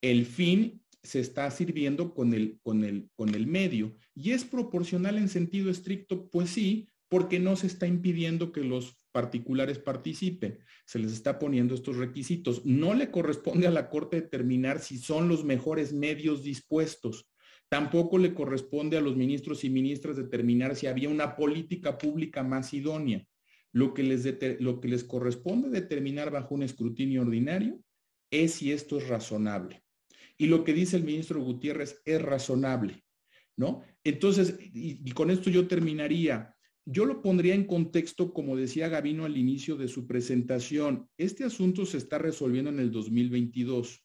El fin se está sirviendo con el, con el, con el medio. ¿Y es proporcional en sentido estricto? Pues sí, porque no se está impidiendo que los particulares participen. Se les está poniendo estos requisitos. No le corresponde a la Corte determinar si son los mejores medios dispuestos. Tampoco le corresponde a los ministros y ministras determinar si había una política pública más idónea. Lo que, les lo que les corresponde determinar bajo un escrutinio ordinario es si esto es razonable. Y lo que dice el ministro Gutiérrez es razonable, ¿no? Entonces, y, con esto yo terminaría. Yo lo pondría en contexto, como decía Gavino al inicio de su presentación. Este asunto se está resolviendo en el 2022.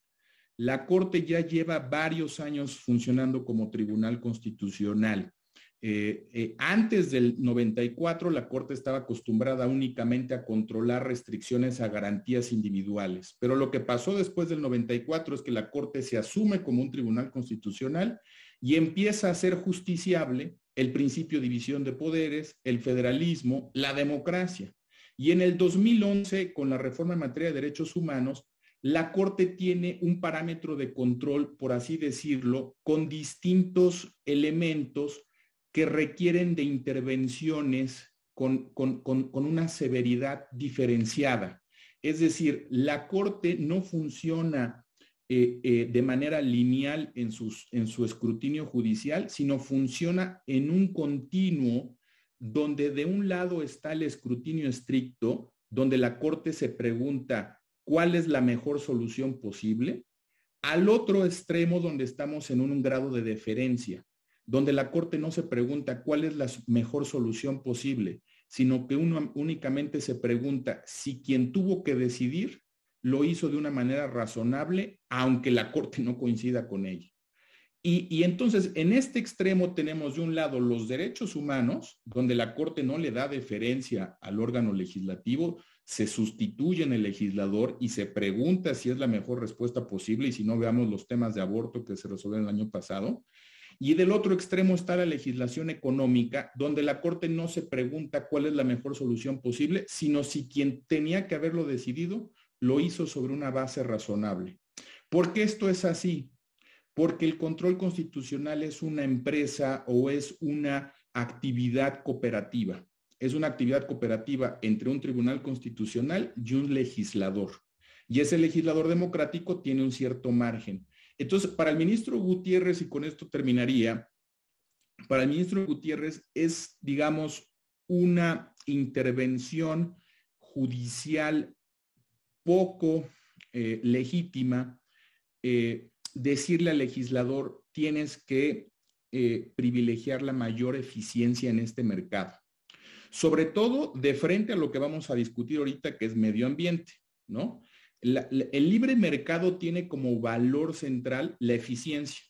La Corte ya lleva varios años funcionando como tribunal constitucional. Eh, eh, antes del 94, la Corte estaba acostumbrada únicamente a controlar restricciones a garantías individuales, pero lo que pasó después del 94 es que la Corte se asume como un tribunal constitucional y empieza a ser justiciable el principio de división de poderes, el federalismo, la democracia. Y en el 2011, con la reforma en materia de derechos humanos, la Corte tiene un parámetro de control, por así decirlo, con distintos elementos que requieren de intervenciones con, una severidad diferenciada. Es decir, la Corte no funciona eh, eh, de manera lineal en, en su escrutinio judicial, sino funciona en un continuo donde de un lado está el escrutinio estricto, donde la Corte se pregunta cuál es la mejor solución posible, al otro extremo donde estamos en un grado de deferencia, donde la Corte no se pregunta cuál es la mejor solución posible, sino que uno únicamente se pregunta si quien tuvo que decidir lo hizo de una manera razonable, aunque la Corte no coincida con ella. Y, y, entonces, en este extremo tenemos de un lado los derechos humanos, donde la Corte no le da deferencia al órgano legislativo, se sustituye en el legislador y se pregunta si es la mejor respuesta posible, y si no veamos los temas de aborto que se resolvieron el año pasado. Y del otro extremo está la legislación económica, donde la Corte no se pregunta cuál es la mejor solución posible, sino si quien tenía que haberlo decidido lo hizo sobre una base razonable. ¿Por qué esto es así? Porque el control constitucional es una empresa o es una actividad cooperativa. Es una actividad cooperativa entre un tribunal constitucional y un legislador. Y ese legislador democrático tiene un cierto margen. Entonces, para el ministro Gutiérrez, y con esto terminaría, para el ministro Gutiérrez es, digamos, una intervención judicial poco eh, legítima eh, decirle al legislador tienes que eh, privilegiar la mayor eficiencia en este mercado. Sobre todo de frente a lo que vamos a discutir ahorita, que es medio ambiente, ¿no? el libre mercado tiene como valor central la eficiencia.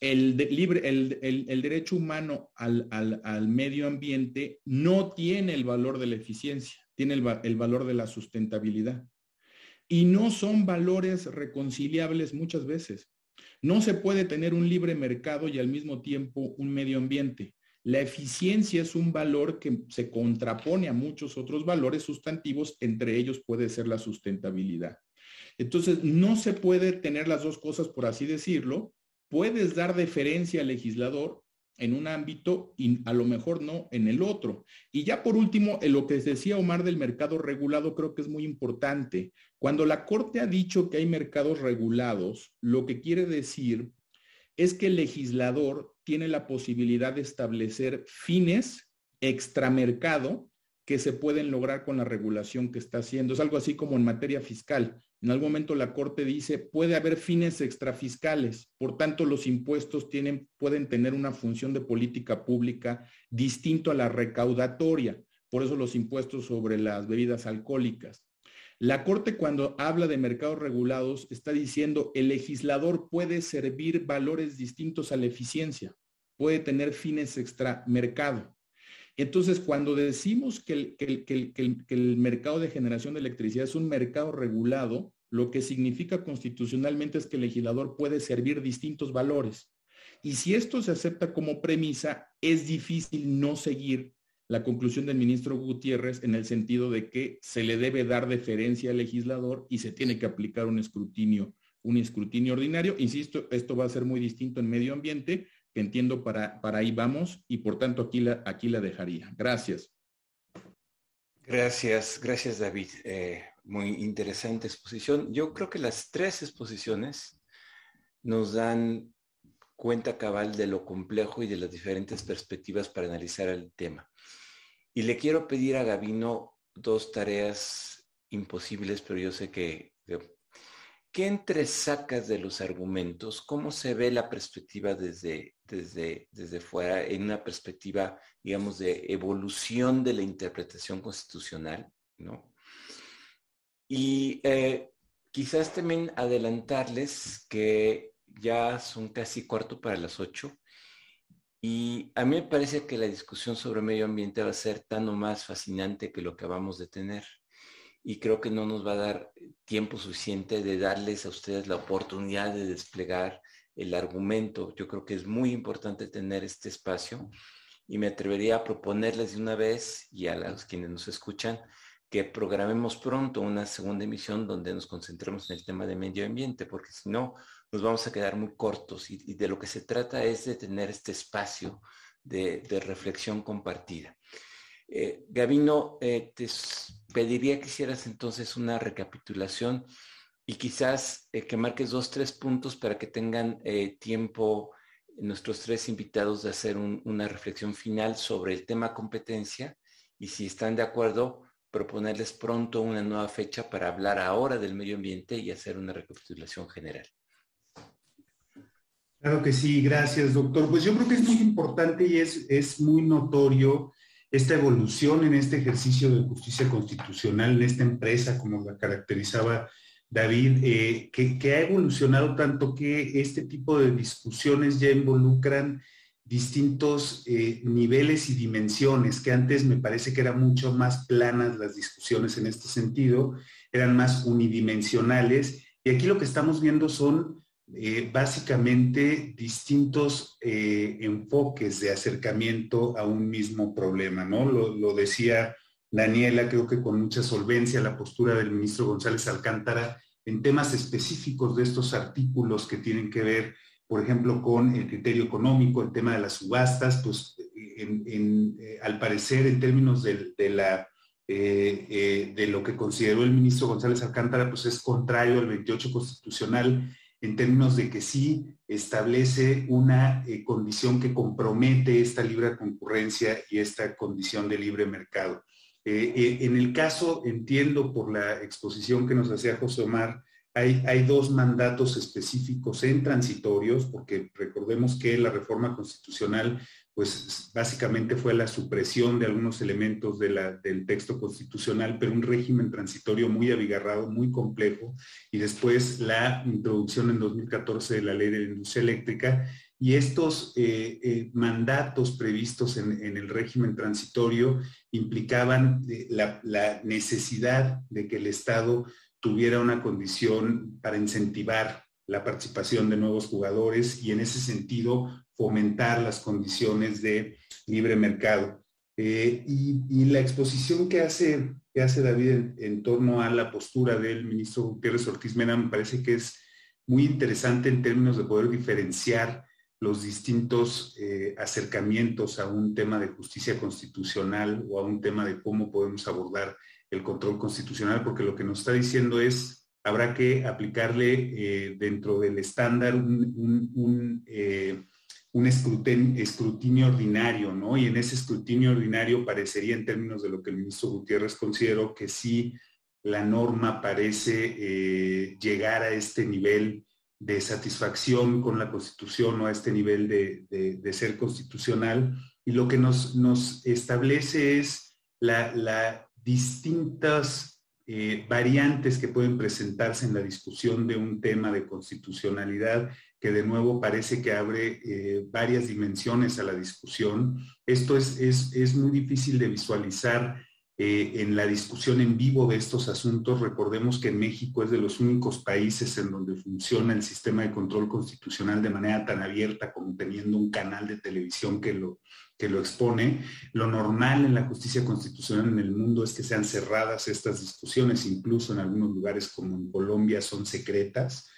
El, libre, el, derecho humano al, al, medio ambiente no tiene el valor de la eficiencia, tiene el valor de la sustentabilidad. Y no son valores reconciliables muchas veces. No se puede tener un libre mercado y al mismo tiempo un medio ambiente. La eficiencia es un valor que se contrapone a muchos otros valores sustantivos, entre ellos puede ser la sustentabilidad. Entonces, no se puede tener las dos cosas, por así decirlo. Puedes dar deferencia al legislador en un ámbito y a lo mejor no en el otro. Y ya por último, en lo que decía Omar del mercado regulado creo que es muy importante. Cuando la Corte ha dicho que hay mercados regulados, lo que quiere decir es que el legislador tiene la posibilidad de establecer fines extramercado que se pueden lograr con la regulación que está haciendo. Es algo así como en materia fiscal. En algún momento la Corte dice, puede haber fines extrafiscales, por tanto los impuestos tienen, pueden tener una función de política pública distinto a la recaudatoria, por eso los impuestos sobre las bebidas alcohólicas. La Corte cuando habla de mercados regulados está diciendo el legislador puede servir valores distintos a la eficiencia, puede tener fines extramercado. Entonces, cuando decimos que el, mercado de generación de electricidad es un mercado regulado, lo que significa constitucionalmente es que el legislador puede servir distintos valores. Y si esto se acepta como premisa, es difícil no seguir la conclusión del ministro Gutiérrez en el sentido de que se le debe dar deferencia al legislador y se tiene que aplicar un escrutinio, un escrutinio ordinario. Insisto, esto va a ser muy distinto en medio ambiente, que entiendo para, para ahí vamos y por tanto aquí la, aquí la dejaría. Gracias. Gracias, gracias David. Eh, muy interesante exposición. Yo creo que las tres exposiciones nos dan cuenta cabal de lo complejo y de las diferentes perspectivas para analizar el tema. Y le quiero pedir a Gabino dos tareas imposibles, pero yo sé que ¿Qué entresacas de los argumentos? ¿Cómo se ve la perspectiva desde, desde, desde fuera, en una perspectiva, digamos, de evolución de la interpretación constitucional? ¿no? Y eh, quizás también adelantarles que ya son casi cuarto para las ocho. Y a mí me parece que la discusión sobre medio ambiente va a ser tan o más fascinante que lo que acabamos de tener y creo que no nos va a dar tiempo suficiente de darles a ustedes la oportunidad de desplegar el argumento. Yo creo que es muy importante tener este espacio y me atrevería a proponerles de una vez y a los quienes nos escuchan que programemos pronto una segunda emisión donde nos concentremos en el tema de medio ambiente, porque si no, nos vamos a quedar muy cortos y, de lo que se trata es de tener este espacio de, reflexión compartida. Eh, Gabino, eh, te pediría que hicieras entonces una recapitulación y quizás eh, que marques dos, tres puntos para que tengan tiempo nuestros tres invitados de hacer una reflexión final sobre el tema competencia y si están de acuerdo, proponerles pronto una nueva fecha para hablar ahora del medio ambiente y hacer una recapitulación general. Claro que sí, gracias doctor. Pues yo creo que es muy importante y es, es muy notorio esta evolución en este ejercicio de justicia constitucional, en esta empresa, como la caracterizaba David, eh, que, ha evolucionado tanto que este tipo de discusiones ya involucran distintos eh, niveles y dimensiones, que antes me parece que eran mucho más planas las discusiones en este sentido, eran más unidimensionales, y aquí lo que estamos viendo son eh, básicamente distintos enfoques de acercamiento a un mismo problema, ¿no? Lo, decía Daniela, creo que con mucha solvencia, la postura del ministro González Alcántara en temas específicos de estos artículos que tienen que ver, por ejemplo, con el criterio económico, el tema de las subastas, pues eh, al parecer en términos de, la, de lo que consideró el ministro González Alcántara, pues es contrario al 28 constitucional en términos de que sí establece una eh, condición que compromete esta libre concurrencia y esta condición de libre mercado. Eh, eh, en el caso, entiendo por la exposición que nos hacía José Omar, hay, hay, dos mandatos específicos en transitorios, porque recordemos que la reforma constitucional pues básicamente fue la supresión de algunos elementos del texto constitucional, pero un régimen transitorio muy abigarrado, muy complejo, y después la introducción en 2014 de la ley de la industria eléctrica. Y estos eh, eh, mandatos previstos en, el régimen transitorio implicaban eh, la necesidad de que el Estado tuviera una condición para incentivar la participación de nuevos jugadores y en ese sentido fomentar las condiciones de libre mercado. Y, la exposición que hace, que hace David en, torno a la postura del ministro Gutiérrez Ortiz Mena me parece que es muy interesante en términos de poder diferenciar los distintos eh, acercamientos a un tema de justicia constitucional o a un tema de cómo podemos abordar el control constitucional, porque lo que nos está diciendo es, habrá que aplicarle eh, dentro del estándar un, un escrutinio, ordinario, ¿no? Y en ese escrutinio ordinario parecería en términos de lo que el ministro Gutiérrez consideró que sí la norma parece eh, llegar a este nivel de satisfacción con la Constitución o a este nivel de, ser constitucional. Y lo que nos, nos establece es las la distintas eh, variantes que pueden presentarse en la discusión de un tema de constitucionalidad que de nuevo parece que abre eh, varias dimensiones a la discusión. Esto es, es, muy difícil de visualizar eh, en la discusión en vivo de estos asuntos. Recordemos que México es de los únicos países en donde funciona el sistema de control constitucional de manera tan abierta como teniendo un canal de televisión que lo, que lo expone. Lo normal en la justicia constitucional en el mundo es que sean cerradas estas discusiones, incluso en algunos lugares como en Colombia son secretas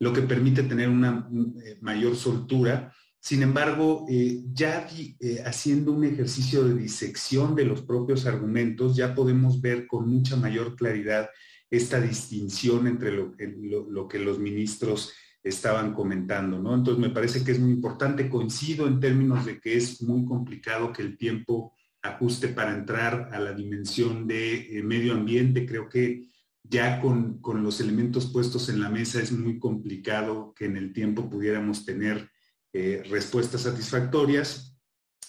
lo que permite tener una eh, mayor soltura. Sin embargo, eh, ya eh, haciendo un ejercicio de disección de los propios argumentos, ya podemos ver con mucha mayor claridad esta distinción entre lo, que los ministros estaban comentando, ¿no? Entonces me parece que es muy importante, coincido en términos de que es muy complicado que el tiempo ajuste para entrar a la dimensión de medio ambiente, creo que ya con, los elementos puestos en la mesa es muy complicado que en el tiempo pudiéramos tener eh, respuestas satisfactorias.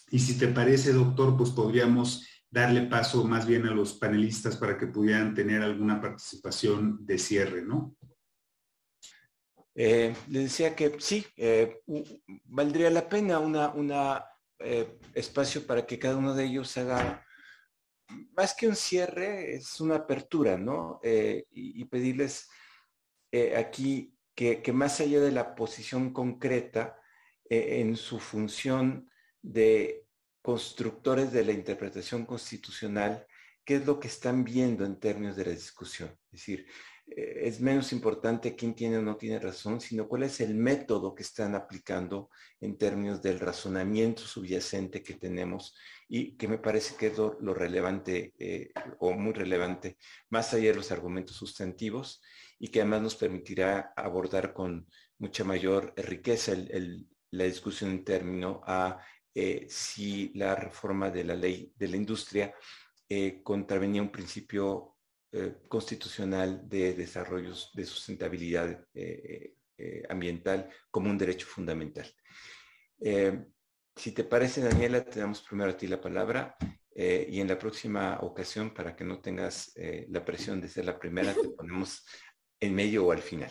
Y si te parece, doctor, pues podríamos darle paso más bien a los panelistas para que pudieran tener alguna participación de cierre, ¿no? Eh, le decía que sí, eh, valdría la pena una, una espacio para que cada uno de ellos haga más que un cierre, es una apertura, ¿no? Eh, y, pedirles eh, aquí que, más allá de la posición concreta, eh, en su función de constructores de la interpretación constitucional, qué es lo que están viendo en términos de la discusión. Es decir, eh, es menos importante quién tiene o no tiene razón, sino cuál es el método que están aplicando en términos del razonamiento subyacente que tenemos y que me parece que es lo, relevante eh, o muy relevante, más allá de los argumentos sustantivos y que además nos permitirá abordar con mucha mayor riqueza la discusión en términos a eh, si la reforma de la ley de la industria contravenía un principio eh, constitucional de desarrollos de sustentabilidad eh, eh, ambiental como un derecho fundamental. si te parece, Daniela, te damos primero a ti la palabra y en la próxima ocasión, para que no tengas la presión de ser la primera, te ponemos en medio o al final.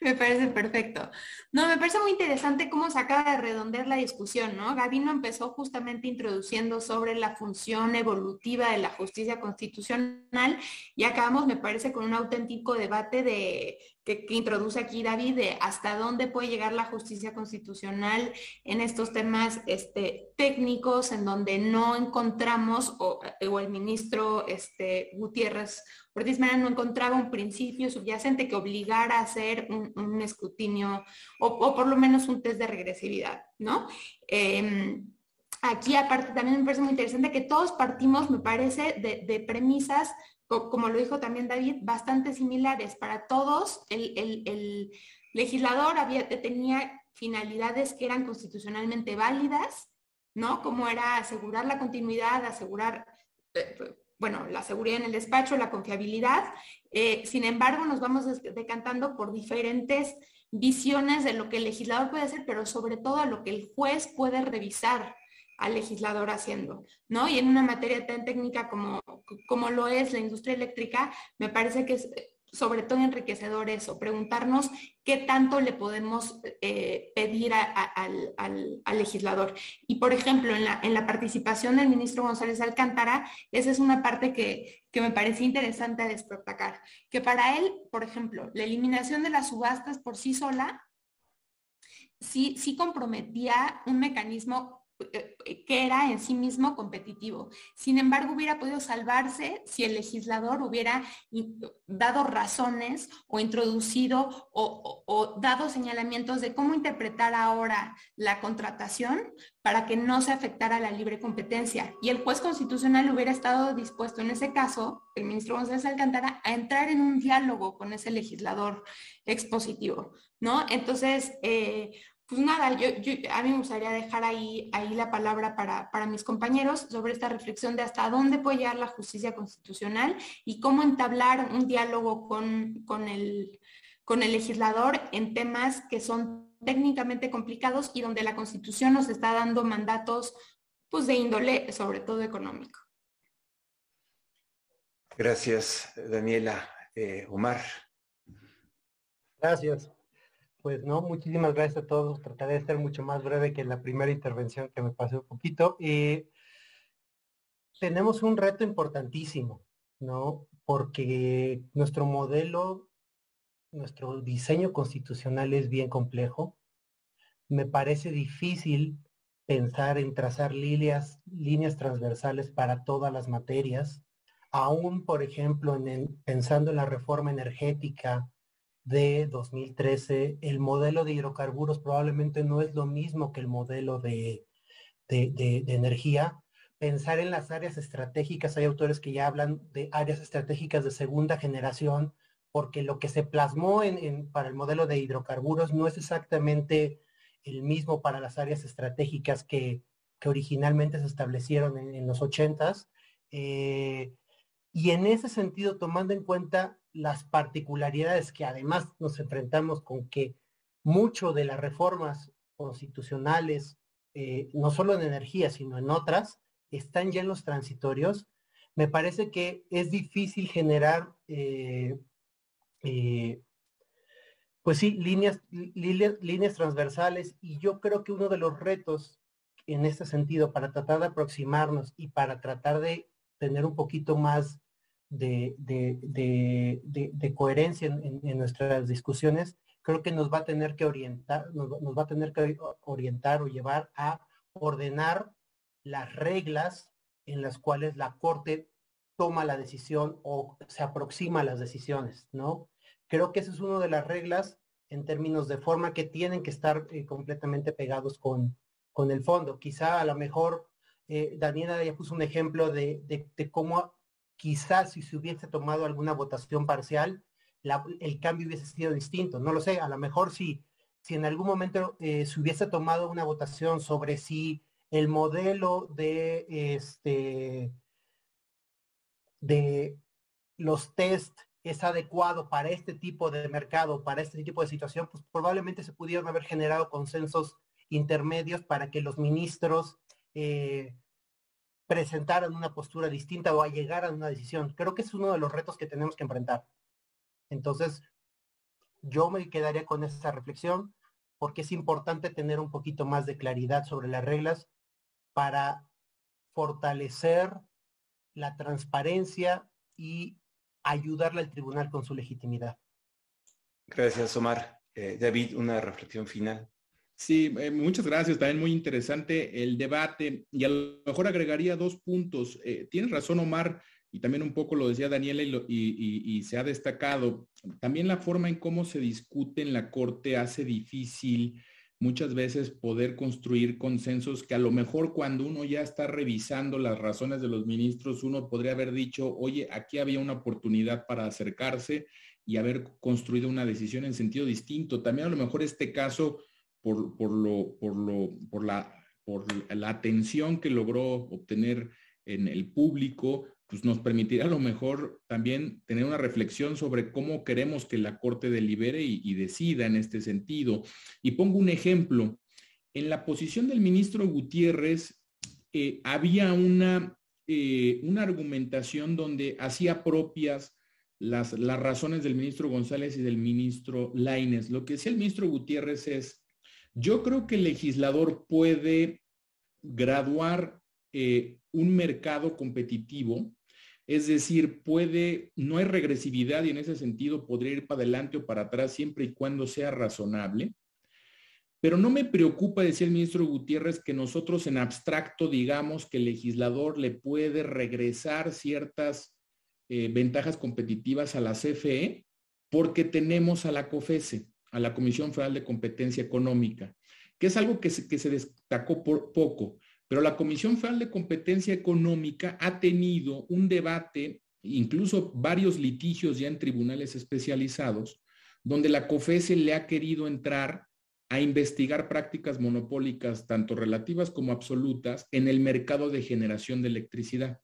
Me parece perfecto. No, me parece muy interesante cómo se acaba de redondear la discusión, ¿no? Gabino empezó justamente introduciendo sobre la función evolutiva de la justicia constitucional y acabamos, me parece, con un auténtico debate de que, introduce aquí David de hasta dónde puede llegar la justicia constitucional en estos temas este, técnicos en donde no encontramos o, el ministro este, Gutiérrez Ortiz no encontraba un principio subyacente que obligara a hacer un, escrutinio o, por lo menos un test de regresividad, ¿no? Em, aquí aparte también me parece muy interesante que todos partimos, me parece, de premisas como lo dijo también David, bastante similares. Para todos, legislador había, tenía finalidades que eran constitucionalmente válidas, ¿no? Como era asegurar la continuidad, asegurar, eh, bueno, la seguridad en el despacho, la confiabilidad. Eh, sin embargo, nos vamos decantando por diferentes visiones de lo que el legislador puede hacer, pero sobre todo a lo que el juez puede revisar al legislador haciendo, ¿no? Y en una materia tan técnica como, como lo es la industria eléctrica, me parece que es sobre todo enriquecedor eso, preguntarnos qué tanto le podemos eh, pedir al, legislador. Y por ejemplo, en la, en la, participación del ministro González Alcántara, esa es una parte que, que me parece interesante destacar, que para él, por ejemplo, la eliminación de las subastas por sí sola sí, sí comprometía un mecanismo que era en sí mismo competitivo. Sin embargo, hubiera podido salvarse si el legislador hubiera dado razones o introducido o, dado señalamientos de cómo interpretar ahora la contratación para que no se afectara la libre competencia. Y el juez constitucional hubiera estado dispuesto en ese caso, el ministro González Alcántara, a entrar en un diálogo con ese legislador expositivo, ¿no? Entonces, eh, pues nada, yo, a mí me gustaría dejar ahí, ahí la palabra para, mis compañeros sobre esta reflexión de hasta dónde puede llegar la justicia constitucional y cómo entablar un diálogo con, con, el, con el legislador en temas que son técnicamente complicados y donde la constitución nos está dando mandatos pues, de índole, sobre todo económico. Gracias, Daniela. Eh, Omar. Gracias. Pues no, muchísimas gracias a todos. Trataré de ser mucho más breve que la primera intervención que me pasé un poquito. Eh, tenemos un reto importantísimo, ¿no? Porque nuestro modelo, nuestro diseño constitucional es bien complejo. Me parece difícil pensar en trazar líneas, líneas transversales para todas las materias. Aún, por ejemplo, en, pensando en la reforma energética, de 2013, el modelo de hidrocarburos probablemente no es lo mismo que el modelo de, de, energía. Pensar en las áreas estratégicas, hay autores que ya hablan de áreas estratégicas de segunda generación, porque lo que se plasmó en, para el modelo de hidrocarburos no es exactamente el mismo para las áreas estratégicas que, que originalmente se establecieron en, los 80s. Eh, y en ese sentido, tomando en cuenta las particularidades que además nos enfrentamos con que mucho de las reformas constitucionales, eh, no solo en energía, sino en otras, están ya en los transitorios, me parece que es difícil generar, eh, eh, pues sí, líneas, líneas transversales y yo creo que uno de los retos en este sentido para tratar de aproximarnos y para tratar de tener un poquito más de, de, coherencia en, nuestras discusiones, creo que nos va a tener que orientar, nos, va a tener que orientar o llevar a ordenar las reglas en las cuales la Corte toma la decisión o se aproxima a las decisiones, ¿no? Creo que esa es una de las reglas en términos de forma que tienen que estar eh, completamente pegados con, con el fondo. Quizá a lo mejor eh, Daniela ya puso un ejemplo de, de, cómo quizás si se hubiese tomado alguna votación parcial, el cambio hubiese sido distinto. No lo sé, a lo mejor si, si en algún momento eh, se hubiese tomado una votación sobre si el modelo de este de los test es adecuado para este tipo de mercado, para este tipo de situación, pues probablemente se pudieron haber generado consensos intermedios para que los ministros eh, presentaran una postura distinta o a llegar a una decisión. Creo que es uno de los retos que tenemos que enfrentar. Entonces, yo me quedaría con esa reflexión porque es importante tener un poquito más de claridad sobre las reglas para fortalecer la transparencia y ayudarle al tribunal con su legitimidad. Gracias, Omar. Eh, David, una reflexión final. Sí, eh, muchas gracias. También muy interesante el debate y a lo mejor agregaría dos puntos. Eh, tienes razón, Omar, y también un poco lo decía Daniela y, se ha destacado. También la forma en cómo se discute en la Corte hace difícil muchas veces poder construir consensos que a lo mejor cuando uno ya está revisando las razones de los ministros, uno podría haber dicho, oye, aquí había una oportunidad para acercarse y haber construido una decisión en sentido distinto. También a lo mejor este caso, por, lo, por, lo, por, la, por la atención que logró obtener en el público, pues nos permitirá a lo mejor también tener una reflexión sobre cómo queremos que la Corte delibere y, decida en este sentido. Y pongo un ejemplo. En la posición del ministro Gutiérrez eh, había una, eh, una argumentación donde hacía propias las, las razones del ministro González y del ministro Laines. Lo que decía el ministro Gutiérrez es, yo creo que el legislador puede graduar eh, un mercado competitivo es decir, puede, no hay regresividad y en ese sentido podría ir para adelante o para atrás siempre y cuando sea razonable. Pero no me preocupa, decía el ministro Gutiérrez, que nosotros en abstracto digamos que el legislador le puede regresar ciertas eh, ventajas competitivas a la CFE porque tenemos a la COFESE, a la Comisión Federal de Competencia Económica, que es algo que se, destacó por poco. Pero la Comisión Federal de Competencia Económica ha tenido un debate, incluso varios litigios ya en tribunales especializados, donde la COFESE le ha querido entrar a investigar prácticas monopólicas, tanto relativas como absolutas, en el mercado de generación de electricidad.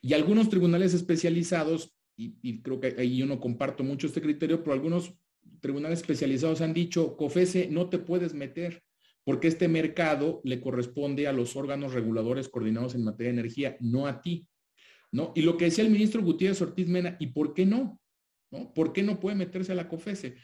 Y algunos tribunales especializados, y, y creo que ahí yo no comparto mucho este criterio, pero algunos tribunales especializados han dicho, COFESE, no te puedes meter porque este mercado le corresponde a los órganos reguladores coordinados en materia de energía, no a ti. ¿no? Y lo que decía el ministro Gutiérrez Ortiz Mena, ¿y por qué no? ¿no? ¿Por qué no puede meterse a la COFESE?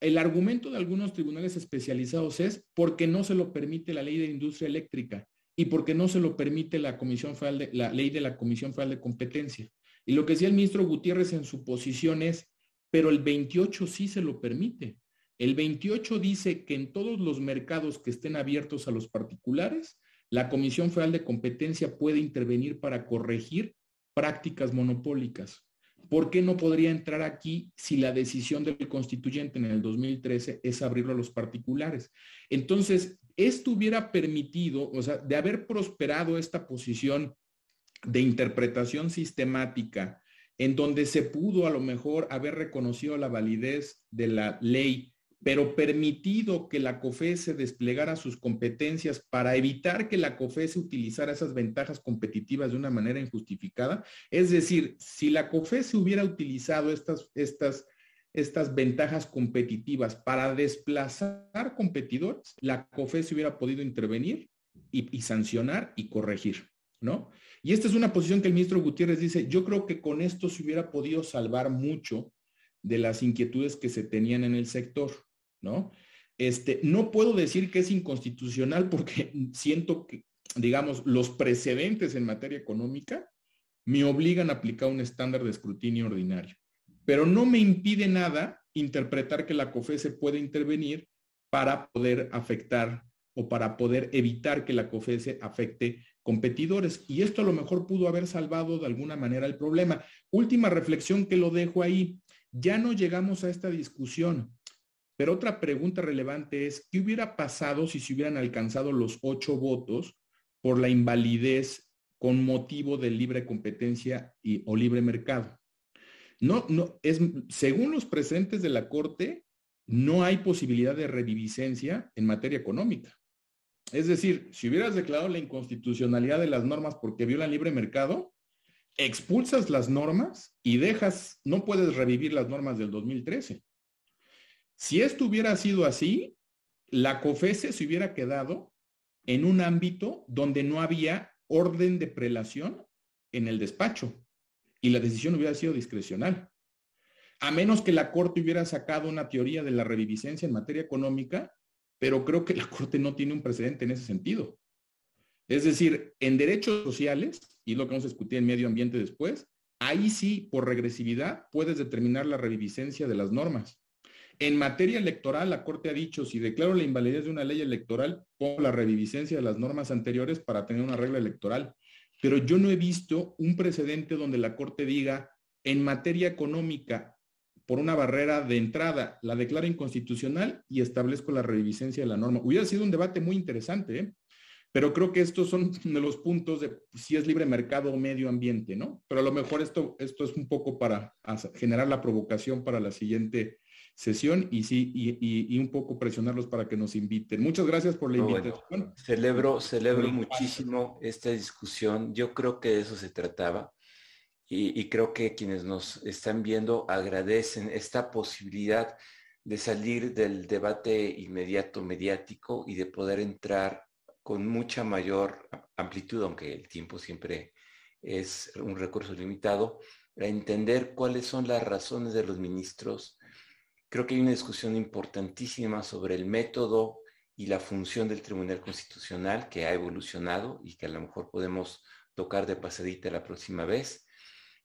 El argumento de algunos tribunales especializados es porque no se lo permite la ley de industria eléctrica y porque no se lo permite la Comisión Federal de, la ley de la Comisión Federal de Competencia. Y lo que decía el ministro Gutiérrez en su posición es, pero el 28 sí se lo permite. El 28 dice que en todos los mercados que estén abiertos a los particulares, la Comisión Federal de Competencia puede intervenir para corregir prácticas monopólicas. ¿Por qué no podría entrar aquí si la decisión del constituyente en el 2013 es abrirlo a los particulares? Entonces, esto hubiera permitido, o sea, de haber prosperado esta posición de interpretación sistemática, en donde se pudo a lo mejor haber reconocido la validez de la ley pero permitido que la COFESE desplegara sus competencias para evitar que la COFESE utilizara esas ventajas competitivas de una manera injustificada. Es decir, si la COFESE hubiera utilizado estas, estas, estas ventajas competitivas para desplazar competidores, la COFESE hubiera podido intervenir y, y sancionar y corregir, ¿no? Y esta es una posición que el ministro Gutiérrez dice, yo creo que con esto se hubiera podido salvar mucho de las inquietudes que se tenían en el sector. ¿no? Este, no puedo decir que es inconstitucional porque siento que, digamos, los precedentes en materia económica me obligan a aplicar un estándar de escrutinio ordinario. Pero no me impide nada interpretar que la COFESE puede intervenir para poder afectar o para poder evitar que la COFESE afecte competidores. Y esto a lo mejor pudo haber salvado de alguna manera el problema. Última reflexión que lo dejo ahí. Ya no llegamos a esta discusión pero otra pregunta relevante es, ¿qué hubiera pasado si se hubieran alcanzado los ocho votos por la invalidez con motivo de libre competencia y, o libre mercado? No, no, es, según los presentes de la Corte, no hay posibilidad de reviviscencia en materia económica. Es decir, si hubieras declarado la inconstitucionalidad de las normas porque violan libre mercado, expulsas las normas y dejas, no puedes revivir las normas del 2013. Si esto hubiera sido así, la COFESE se hubiera quedado en un ámbito donde no había orden de prelación en el despacho y la decisión hubiera sido discrecional. A menos que la Corte hubiera sacado una teoría de la reviviscencia en materia económica, pero creo que la Corte no tiene un precedente en ese sentido. Es decir, en derechos sociales, y lo que vamos a discutir en medio ambiente después, ahí sí, por regresividad, puedes determinar la reviviscencia de las normas. En materia electoral, la Corte ha dicho, si declaro la invalidez de una ley electoral, pongo la reviviscencia de las normas anteriores para tener una regla electoral. Pero yo no he visto un precedente donde la Corte diga, en materia económica, por una barrera de entrada, la declaro inconstitucional y establezco la revisencia de la norma. Hubiera sido un debate muy interesante, ¿eh? pero creo que estos son de los puntos de si es libre mercado o medio ambiente, ¿no? Pero a lo mejor esto, esto es un poco para generar la provocación para la siguiente sesión y sí, y, un poco presionarlos para que nos inviten. Muchas gracias por la invitación. celebro, celebro muchísimo esta discusión. Yo creo que de eso se trataba. Y, creo que quienes nos están viendo agradecen esta posibilidad de salir del debate inmediato mediático y de poder entrar con mucha mayor amplitud, aunque el tiempo siempre es un recurso limitado, a entender cuáles son las razones de los ministros. Creo que hay una discusión importantísima sobre el método y la función del Tribunal Constitucional que ha evolucionado y que a lo mejor podemos tocar de pasadita la próxima vez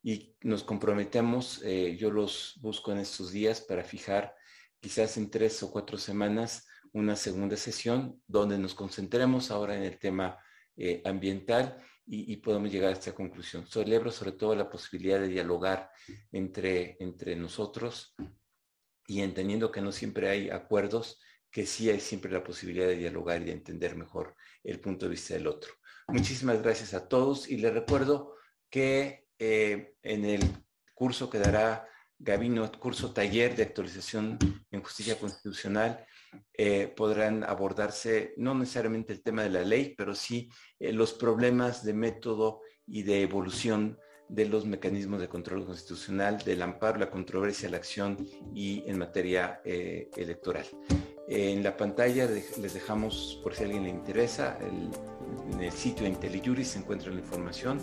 y nos comprometemos, eh, yo los busco en estos días para fijar quizás en tres o cuatro semanas una segunda sesión donde nos concentremos ahora en el tema eh, ambiental y, podemos llegar a esta conclusión. Celebro sobre todo la posibilidad de dialogar entre, entre nosotros y entendiendo que no siempre hay acuerdos, que sí hay siempre la posibilidad de dialogar y de entender mejor el punto de vista del otro. Muchísimas gracias a todos y les recuerdo que eh, en el curso que dará Gabino, curso taller de actualización en justicia constitucional, eh, podrán abordarse no necesariamente el tema de la ley, pero sí eh, los problemas de método y de evolución de los mecanismos de control constitucional, del amparo, la controversia, la acción y en materia electoral. en la pantalla les dejamos, por si a alguien le interesa, en el sitio de IntelliJuris se encuentra la información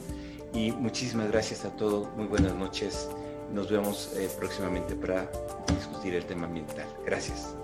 y muchísimas gracias a todos, muy buenas noches. Nos vemos eh, próximamente para discutir el tema ambiental. Gracias.